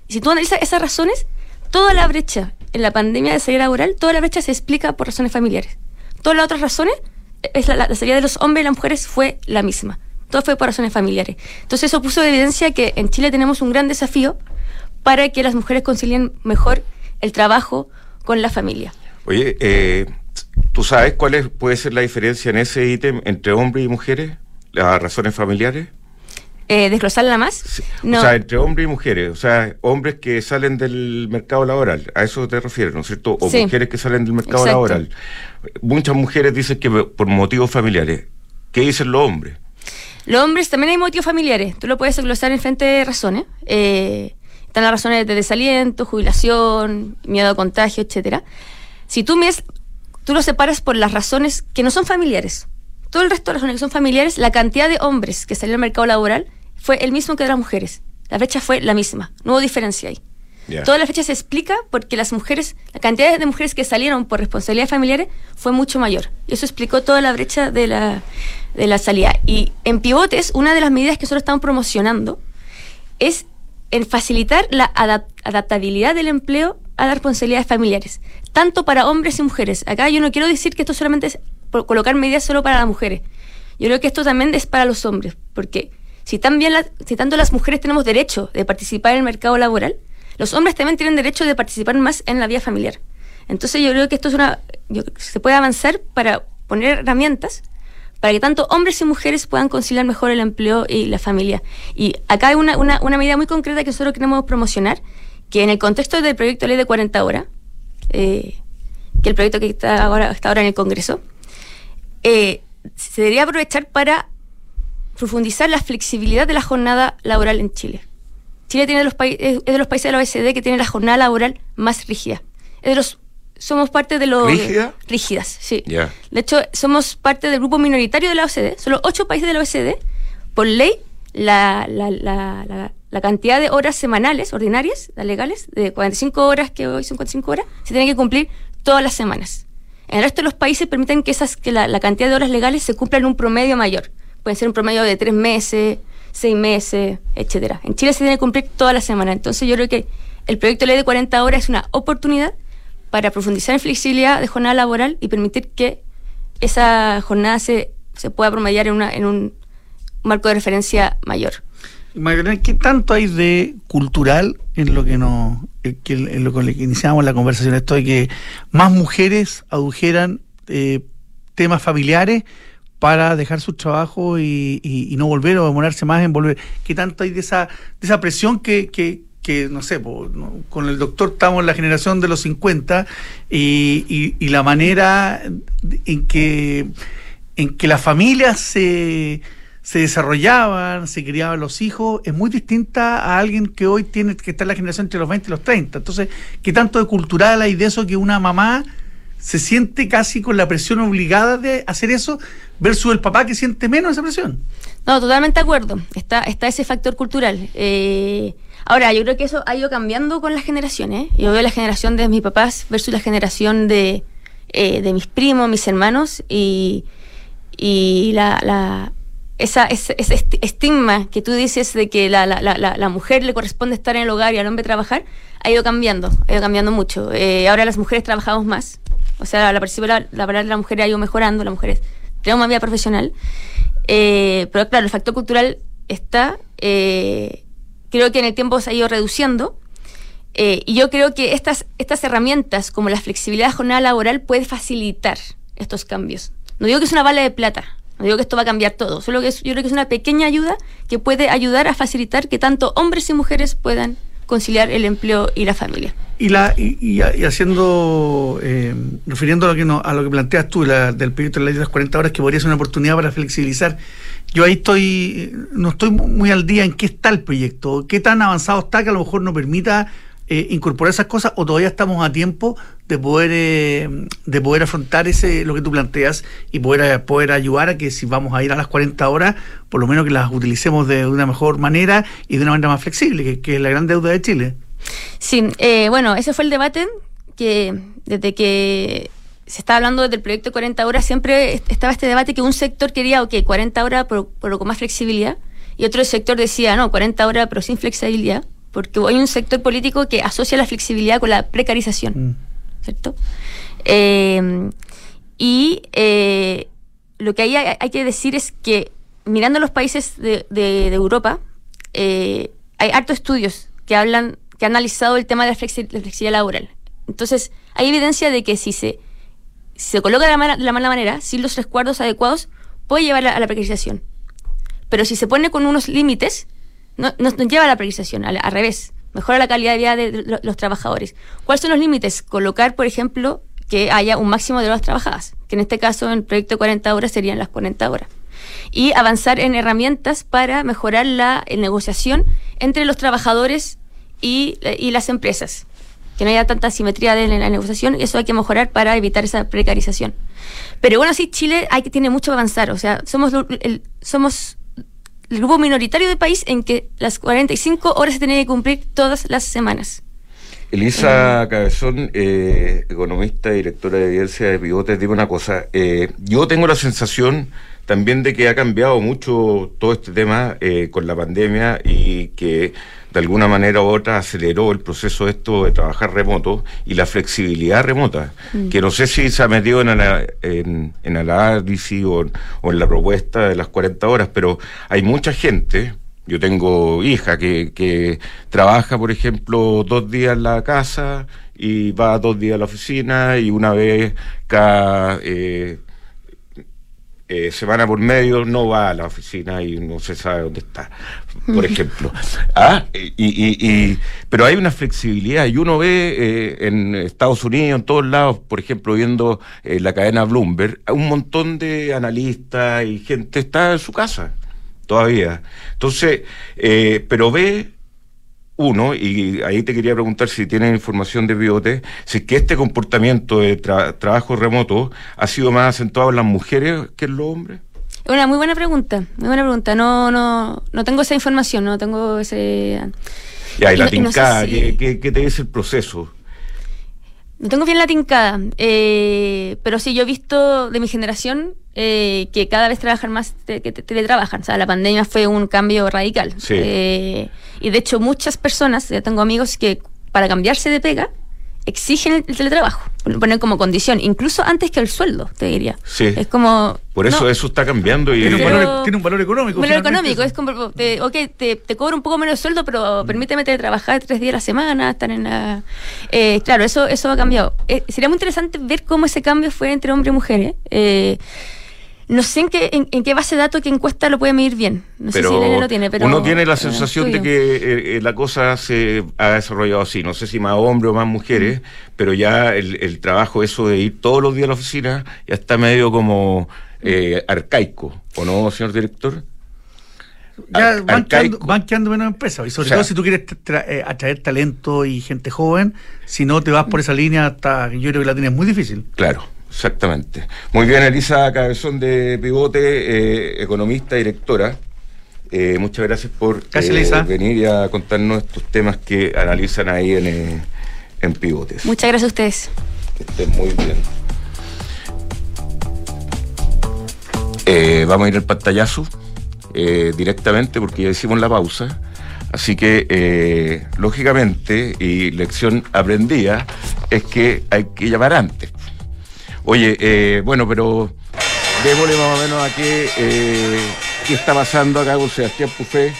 Speaker 9: Y si tú analizas esas razones, toda la brecha en la pandemia de salida laboral, toda la brecha se explica por razones familiares. Todas las otras razones, es la, la salida de los hombres y las mujeres fue la misma. Todo fue por razones familiares. Entonces eso puso de evidencia que en Chile tenemos un gran desafío para que las mujeres concilien mejor el trabajo con la familia.
Speaker 2: Oye, eh, ¿tú sabes cuál es, puede ser la diferencia en ese ítem entre hombres y mujeres? ¿Las razones familiares?
Speaker 9: Eh, ¿Desglosarla más?
Speaker 2: O sea, entre hombres y mujeres, o sea, hombres que salen del mercado laboral, a eso te refieres, ¿no es cierto? O
Speaker 9: Sí.
Speaker 2: mujeres que salen del mercado
Speaker 9: Exacto.
Speaker 2: laboral. Muchas mujeres dicen que por motivos familiares. ¿Qué dicen los hombres?
Speaker 9: Los hombres también hay motivos familiares. Tú lo puedes desglosar en frente de razones. Eh, están las razones de desaliento, jubilación, miedo a contagio, etcétera. Si tú mides, tú lo separas por las razones que no son familiares. Todo el resto de razones que son familiares, la cantidad de hombres que salieron al mercado laboral fue el mismo que de las mujeres. La fecha fue la misma. No hubo diferencia ahí.
Speaker 2: Ya.
Speaker 9: Toda la fecha se explica porque las mujeres, la cantidad de mujeres que salieron por responsabilidades familiares fue mucho mayor. Y eso explicó toda la brecha de la, de la salida. Y en pivotes, una de las medidas que nosotros estamos promocionando es en facilitar la adap- adaptabilidad del empleo a las responsabilidades familiares, tanto para hombres y mujeres. Acá yo no quiero decir que esto solamente es por colocar medidas solo para las mujeres. Yo creo que esto también es para los hombres, porque si, también la- si tanto las mujeres tenemos derecho de participar en el mercado laboral, los hombres también tienen derecho de participar más en la vida familiar. Entonces yo creo que esto es una... yo- se puede avanzar para poner herramientas para que tanto hombres y mujeres puedan conciliar mejor el empleo y la familia. Y acá hay una, una, medida muy concreta que nosotros queremos promocionar, que en el contexto del proyecto de ley de 40 horas, eh, que el proyecto que está ahora, está ahora en el Congreso, eh, se debería aprovechar para profundizar la flexibilidad de la jornada laboral en Chile. Chile tiene de los es de los países de la OECD que tiene la jornada laboral más rígida. Somos parte de los...
Speaker 2: ¿Rígida?
Speaker 9: Rígidas, sí. De hecho, somos parte del grupo minoritario de la OCDE. Solo ocho países de la OCDE, por ley, la, la, la, la, la cantidad de horas semanales, ordinarias, las legales, de 45 horas, que hoy son 45 horas, se tienen que cumplir todas las semanas. En el resto de los países permiten que, esas, que la, cantidad de horas legales se cumpla en un promedio mayor. Pueden ser un promedio de tres meses, seis meses, etcétera. En Chile se tiene que cumplir toda la semana. Entonces yo creo que el proyecto de ley de 40 horas es una oportunidad para profundizar en flexibilidad de jornada laboral y permitir que esa jornada se, se pueda promediar en, una, en un marco de referencia mayor.
Speaker 3: Magdalena, ¿qué tanto hay de cultural en lo que no, eh, en lo con lo que iniciamos la conversación esto de que más mujeres adujeran eh, temas familiares para dejar su trabajo y, y- y no volver o demorarse más en volver? ¿Qué tanto hay de esa, de esa presión que, que, que, no sé, con el doctor estamos en la generación de los 50 y, y- y la manera en que, en que las familias se se desarrollaban, se criaban los hijos, es muy distinta a alguien que hoy tiene que está en la generación entre los 20 y los 30. Entonces, ¿qué tanto de cultural hay de eso que una mamá se siente casi con la presión obligada de hacer eso versus el papá que siente menos esa presión?
Speaker 9: No, totalmente de acuerdo. Está, está ese factor cultural. Eh, ahora, yo creo que eso ha ido cambiando con las generaciones. Yo veo la generación de mis papás versus la generación de, eh, de mis primos, mis hermanos, y, y la, la- esa, ese, ese esti- estigma que tú dices de que la, la, la, la- la mujer le corresponde estar en el hogar y al hombre trabajar, ha ido cambiando, ha ido cambiando mucho. Eh, ahora las mujeres trabajamos más. O sea, la participación laboral de la mujer ha ido mejorando, las mujeres tenemos más vida profesional. Eh, pero claro, el factor cultural está, eh, creo que en el tiempo se ha ido reduciendo. eh, y yo creo que estas, estas herramientas, como la flexibilidad de jornada laboral, puede facilitar estos cambios. No digo que es una bala de plata, no digo que esto va a cambiar todo, solo que yo creo que es una pequeña ayuda que puede ayudar a facilitar que tanto hombres y mujeres puedan conciliar el empleo y la familia.
Speaker 3: Y, la, y, y- haciendo, eh, refiriendo a lo que no, a lo que planteas tú la- del proyecto de ley de las 40 horas, que podría ser una oportunidad para flexibilizar. Yo ahí estoy, no estoy muy al día en qué está el proyecto, qué tan avanzado está que a lo mejor nos permita eh, incorporar esas cosas o todavía estamos a tiempo de poder eh, de poder afrontar ese lo que tú planteas y poder eh, poder ayudar a que si vamos a ir a las 40 horas por lo menos que las utilicemos de una mejor manera y de una manera más flexible que, es la gran deuda de Chile.
Speaker 9: Sí, eh, bueno, ese fue el debate que desde que se estaba hablando del proyecto de 40 horas, siempre est- estaba este debate que un sector quería, ok, 40 horas pero, pero con más flexibilidad, y otro sector decía, no, 40 horas pero sin flexibilidad, porque hay un sector político que asocia la flexibilidad con la precarización, ¿cierto? Eh, y eh, lo que hay, hay que decir es que mirando los países de, de- de Europa, eh, hay hartos estudios que hablan, que han analizado el tema de la, flexi- la flexibilidad laboral. Entonces, hay evidencia de que si se, si se coloca de la, mala- de la mala manera, sin los resguardos adecuados, puede llevar a, a la precarización. Pero si se pone con unos límites, no, no- no lleva a la precarización, al, al revés, mejora la calidad de vida de, lo- los trabajadores. ¿Cuáles son los límites? Colocar, por ejemplo, que haya un máximo de horas trabajadas, que en este caso en el proyecto de 40 horas serían las 40 horas. Y avanzar en herramientas para mejorar la eh, negociación entre los trabajadores y, y las empresas. Que no haya tanta simetría de- en la negociación, y eso hay que mejorar para evitar esa precarización. Pero bueno, sí, Chile hay tiene mucho que avanzar. O sea, somos el, somos el grupo minoritario del país en que las 45 horas se tienen que cumplir todas las semanas.
Speaker 2: Elisa Cabezón, eh, economista, directora de evidencia de pivotes, dime una cosa. eh, yo tengo la sensación también de que ha cambiado mucho todo este tema eh, con la pandemia y que de alguna manera u otra aceleró el proceso esto de trabajar remoto y la flexibilidad remota,
Speaker 10: Mm.
Speaker 2: que no sé si se ha metido en, la, en, en el análisis o, o en la propuesta de las 40 horas, pero hay mucha gente yo tengo hija que, que trabaja, por ejemplo, dos días en la casa y va dos días a la oficina y una vez cada eh, eh, semana por medio no va a la oficina y no se sabe dónde está, por ejemplo. Ah, y, y- y- pero hay una flexibilidad y uno ve eh, en Estados Unidos, en todos lados, por ejemplo, viendo eh, la cadena Bloomberg, un montón de analistas y gente está en su casa todavía. Entonces, eh, pero ve uno, y ahí te quería preguntar si tienes información de Biote, si es que este comportamiento de tra- trabajo remoto ha sido más acentuado en las mujeres que en los hombres.
Speaker 9: Es una muy buena pregunta, muy buena pregunta. No, no, no tengo esa información, no tengo ese...
Speaker 2: Ya, y la
Speaker 9: no- no sé
Speaker 2: tincada,
Speaker 9: si-
Speaker 2: ¿qué, qué, qué te dice el proceso?
Speaker 9: No tengo bien la tincada, eh, pero sí, yo he visto de mi generación eh, que cada vez trabajan más, te- que te- teletrabajan. O sea, la pandemia fue un cambio radical.
Speaker 2: Sí.
Speaker 9: Eh, y de hecho, muchas personas, ya tengo amigos que para cambiarse de pega, exigen el, el teletrabajo. Lo ponen como condición, incluso antes que el sueldo, te diría.
Speaker 2: Sí.
Speaker 9: Es como.
Speaker 2: Por eso
Speaker 9: no,
Speaker 2: eso está cambiando y
Speaker 3: Tiene un, valor, tiene un valor económico.
Speaker 9: Valor
Speaker 3: finalmente,
Speaker 9: económico,
Speaker 3: eso.
Speaker 9: es como, te, ok, te, te cobro un poco menos de sueldo, pero permíteme trabajar tres días a la semana, estar en la... Eh, claro, eso eso ha cambiado. Eh, sería muy interesante ver cómo ese cambio fue entre hombres y mujeres. Eh, no sé en qué, en, en qué base de datos, qué encuesta lo puede medir bien. No sé
Speaker 2: pero
Speaker 9: si Elena lo tiene, pero...
Speaker 2: uno tiene la sensación de que eh, eh, la cosa se ha desarrollado así, no sé si más hombres o más mujeres, pero ya el, el trabajo eso de ir todos los días a la oficina ya está medio como eh, arcaico, ¿o no, señor director?
Speaker 3: ya
Speaker 2: Ar-
Speaker 3: van quedando, van quedando menos empresas. Y sobre
Speaker 2: O sea-
Speaker 3: todo si tú quieres tra- eh, atraer talento y gente joven, si no te vas por esa línea, hasta yo creo que la tienes muy difícil.
Speaker 2: Claro, exactamente. Muy bien, Elisa Cabezón de Pivote, eh, economista, directora. Eh, muchas gracias por
Speaker 3: Gracias,
Speaker 2: eh, venir y a contarnos estos temas que analizan ahí en, eh, en Pivotes.
Speaker 9: Muchas gracias a ustedes.
Speaker 2: Que estén muy bien. Eh, vamos a ir al pantallazo eh, directamente porque ya hicimos la pausa. Así que, eh, lógicamente, y lección aprendida, es que hay que llamar antes. Oye, eh, bueno, pero démosle más o menos a qué, eh, qué está pasando acá con Sebastián Pufé,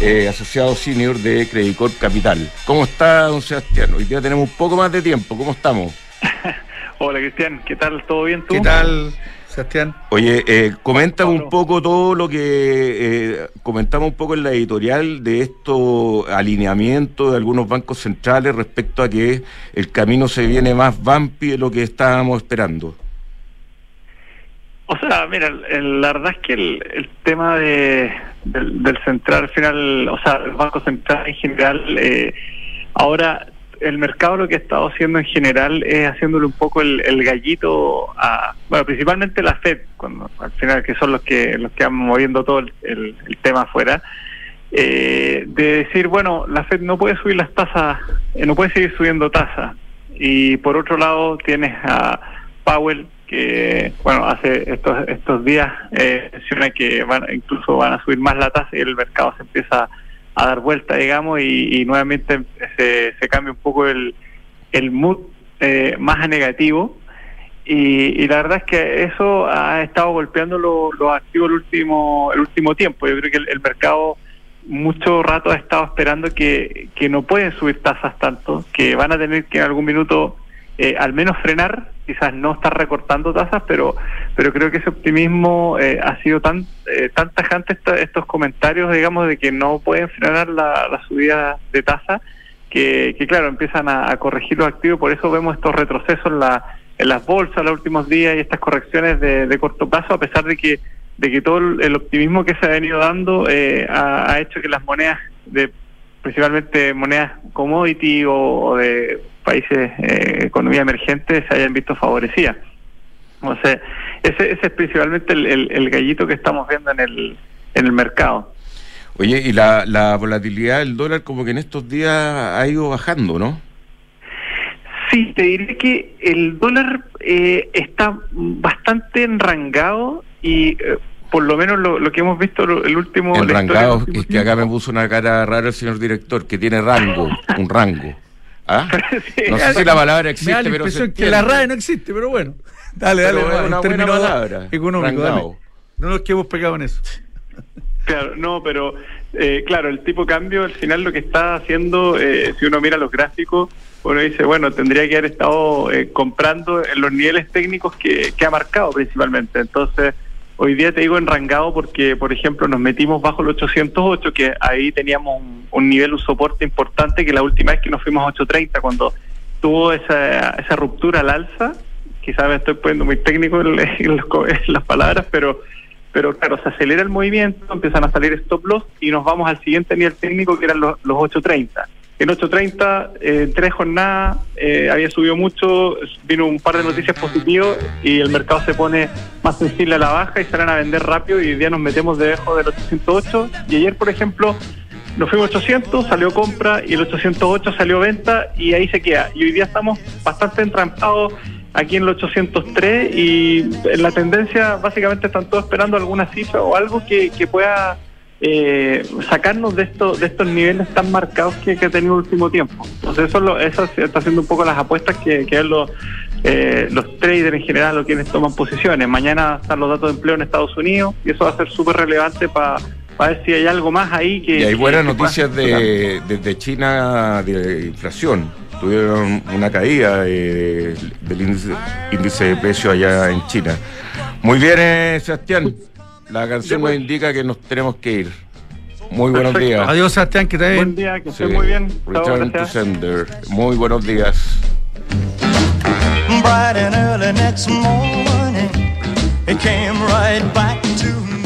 Speaker 2: eh, asociado senior de Credicor Capital. ¿Cómo está, don Sebastián? Hoy día tenemos un poco más de tiempo. ¿Cómo estamos?
Speaker 10: Hola Cristian, ¿qué tal? ¿Todo bien tú?
Speaker 3: ¿Qué tal, Sebastián.
Speaker 2: Oye, eh, coméntame un poco todo lo que eh, comentamos un poco en la editorial de estos alineamientos de algunos bancos centrales respecto a que el camino se viene más vampi de lo que estábamos esperando.
Speaker 10: O sea, mira, la verdad es que el, tema de, del, central al final, o sea, el Banco Central en general, eh, ahora el mercado lo que ha estado haciendo en general es haciéndole un poco el, gallito a, bueno, principalmente la Fed, cuando al final que son los que los que van moviendo todo el, tema afuera, eh, de decir, bueno, la Fed no puede subir las tasas, eh, no puede seguir subiendo tasas. Y por otro lado tienes a Powell que bueno hace estos estos días eh, menciona que van incluso van a subir más la tasa y el mercado se empieza a dar vuelta digamos y, nuevamente se, se, cambia un poco el, el mood eh, más a negativo. Y, la verdad es que eso ha estado golpeando los activos el último el último tiempo. Yo creo que el, mercado mucho rato ha estado esperando que, que no pueden subir tasas tanto que van a tener que en algún minuto eh, al menos frenar, quizás no estar recortando tasas, pero pero creo que ese optimismo eh, ha sido tan eh, tan tajante estos comentarios, digamos, de que no pueden frenar la, subida de tasa, que, claro, empiezan a, corregir los activos, por eso vemos estos retrocesos en, la, en las bolsas los últimos días y estas correcciones de, corto plazo, a pesar de que de que todo el optimismo que se ha venido dando ha, ha hecho que las monedas de principalmente monedas commodity o, de países eh, economía emergente se hayan visto favorecidas. O sea, ese, ese es principalmente el, gallito que estamos viendo en el, en el mercado.
Speaker 2: Oye, y la, la volatilidad del dólar como que en estos días ha ido bajando, ¿no?
Speaker 10: Sí, te diré que el dólar eh, está bastante enrangado y eh, por lo menos lo, que hemos visto el último...
Speaker 2: El rangado, es que acá me puso una cara rara el señor director, que tiene rango, un rango. ¿Ah? no sé si la palabra existe, pero
Speaker 3: que la RAE no existe, pero bueno. Dale, dale,
Speaker 2: es una buena palabra.
Speaker 3: Económico, No nos quedemos pegados en eso.
Speaker 10: Claro, no, pero eh, claro, el tipo de cambio al final lo que está haciendo, eh, si uno mira los gráficos, uno dice, bueno, tendría que haber estado eh, comprando en los niveles técnicos que, que ha marcado principalmente. Entonces, Hoy día te digo enrangado porque, por ejemplo, nos metimos bajo el 808, que ahí teníamos un, nivel, un soporte importante, que la última vez que nos fuimos a 830, cuando tuvo esa, esa ruptura al alza, quizás me estoy poniendo muy técnico en, las palabras, pero pero claro, se acelera el movimiento, empiezan a salir stop loss y nos vamos al siguiente nivel técnico que eran los, los 830. En 8.30, eh, en tres jornadas, eh, había subido mucho, vino un par de noticias positivas y el mercado se pone más sensible a la baja y salen a vender rápido y hoy día nos metemos debajo del 808. Y ayer, por ejemplo, nos fuimos 800, salió compra y el 808 salió venta y ahí se queda. Y hoy día estamos bastante entrampados aquí en el 803 y en la tendencia básicamente están todos esperando alguna cifra o algo que, que pueda eh, sacarnos de estos de estos niveles tan marcados que, ha tenido el último tiempo. Entonces eso, lo, eso está haciendo un poco las apuestas que, que los, eh, los traders en general o quienes toman posiciones. Mañana están los datos de empleo en Estados Unidos y eso va a ser súper relevante para ver si hay algo más ahí que...
Speaker 2: Y hay buenas noticias de, desde China de inflación. Tuvieron una caída del índice, índice de precios allá en China. Muy bien, eh, Sebastián. La canción nos indica que nos tenemos que ir. Muy buenos días.
Speaker 3: Adiós, Sebastián, que te
Speaker 10: Buen día, que esté muy bien.
Speaker 2: Return to sender. Muy buenos días.
Speaker 1: Bright and early next morning, it came right back to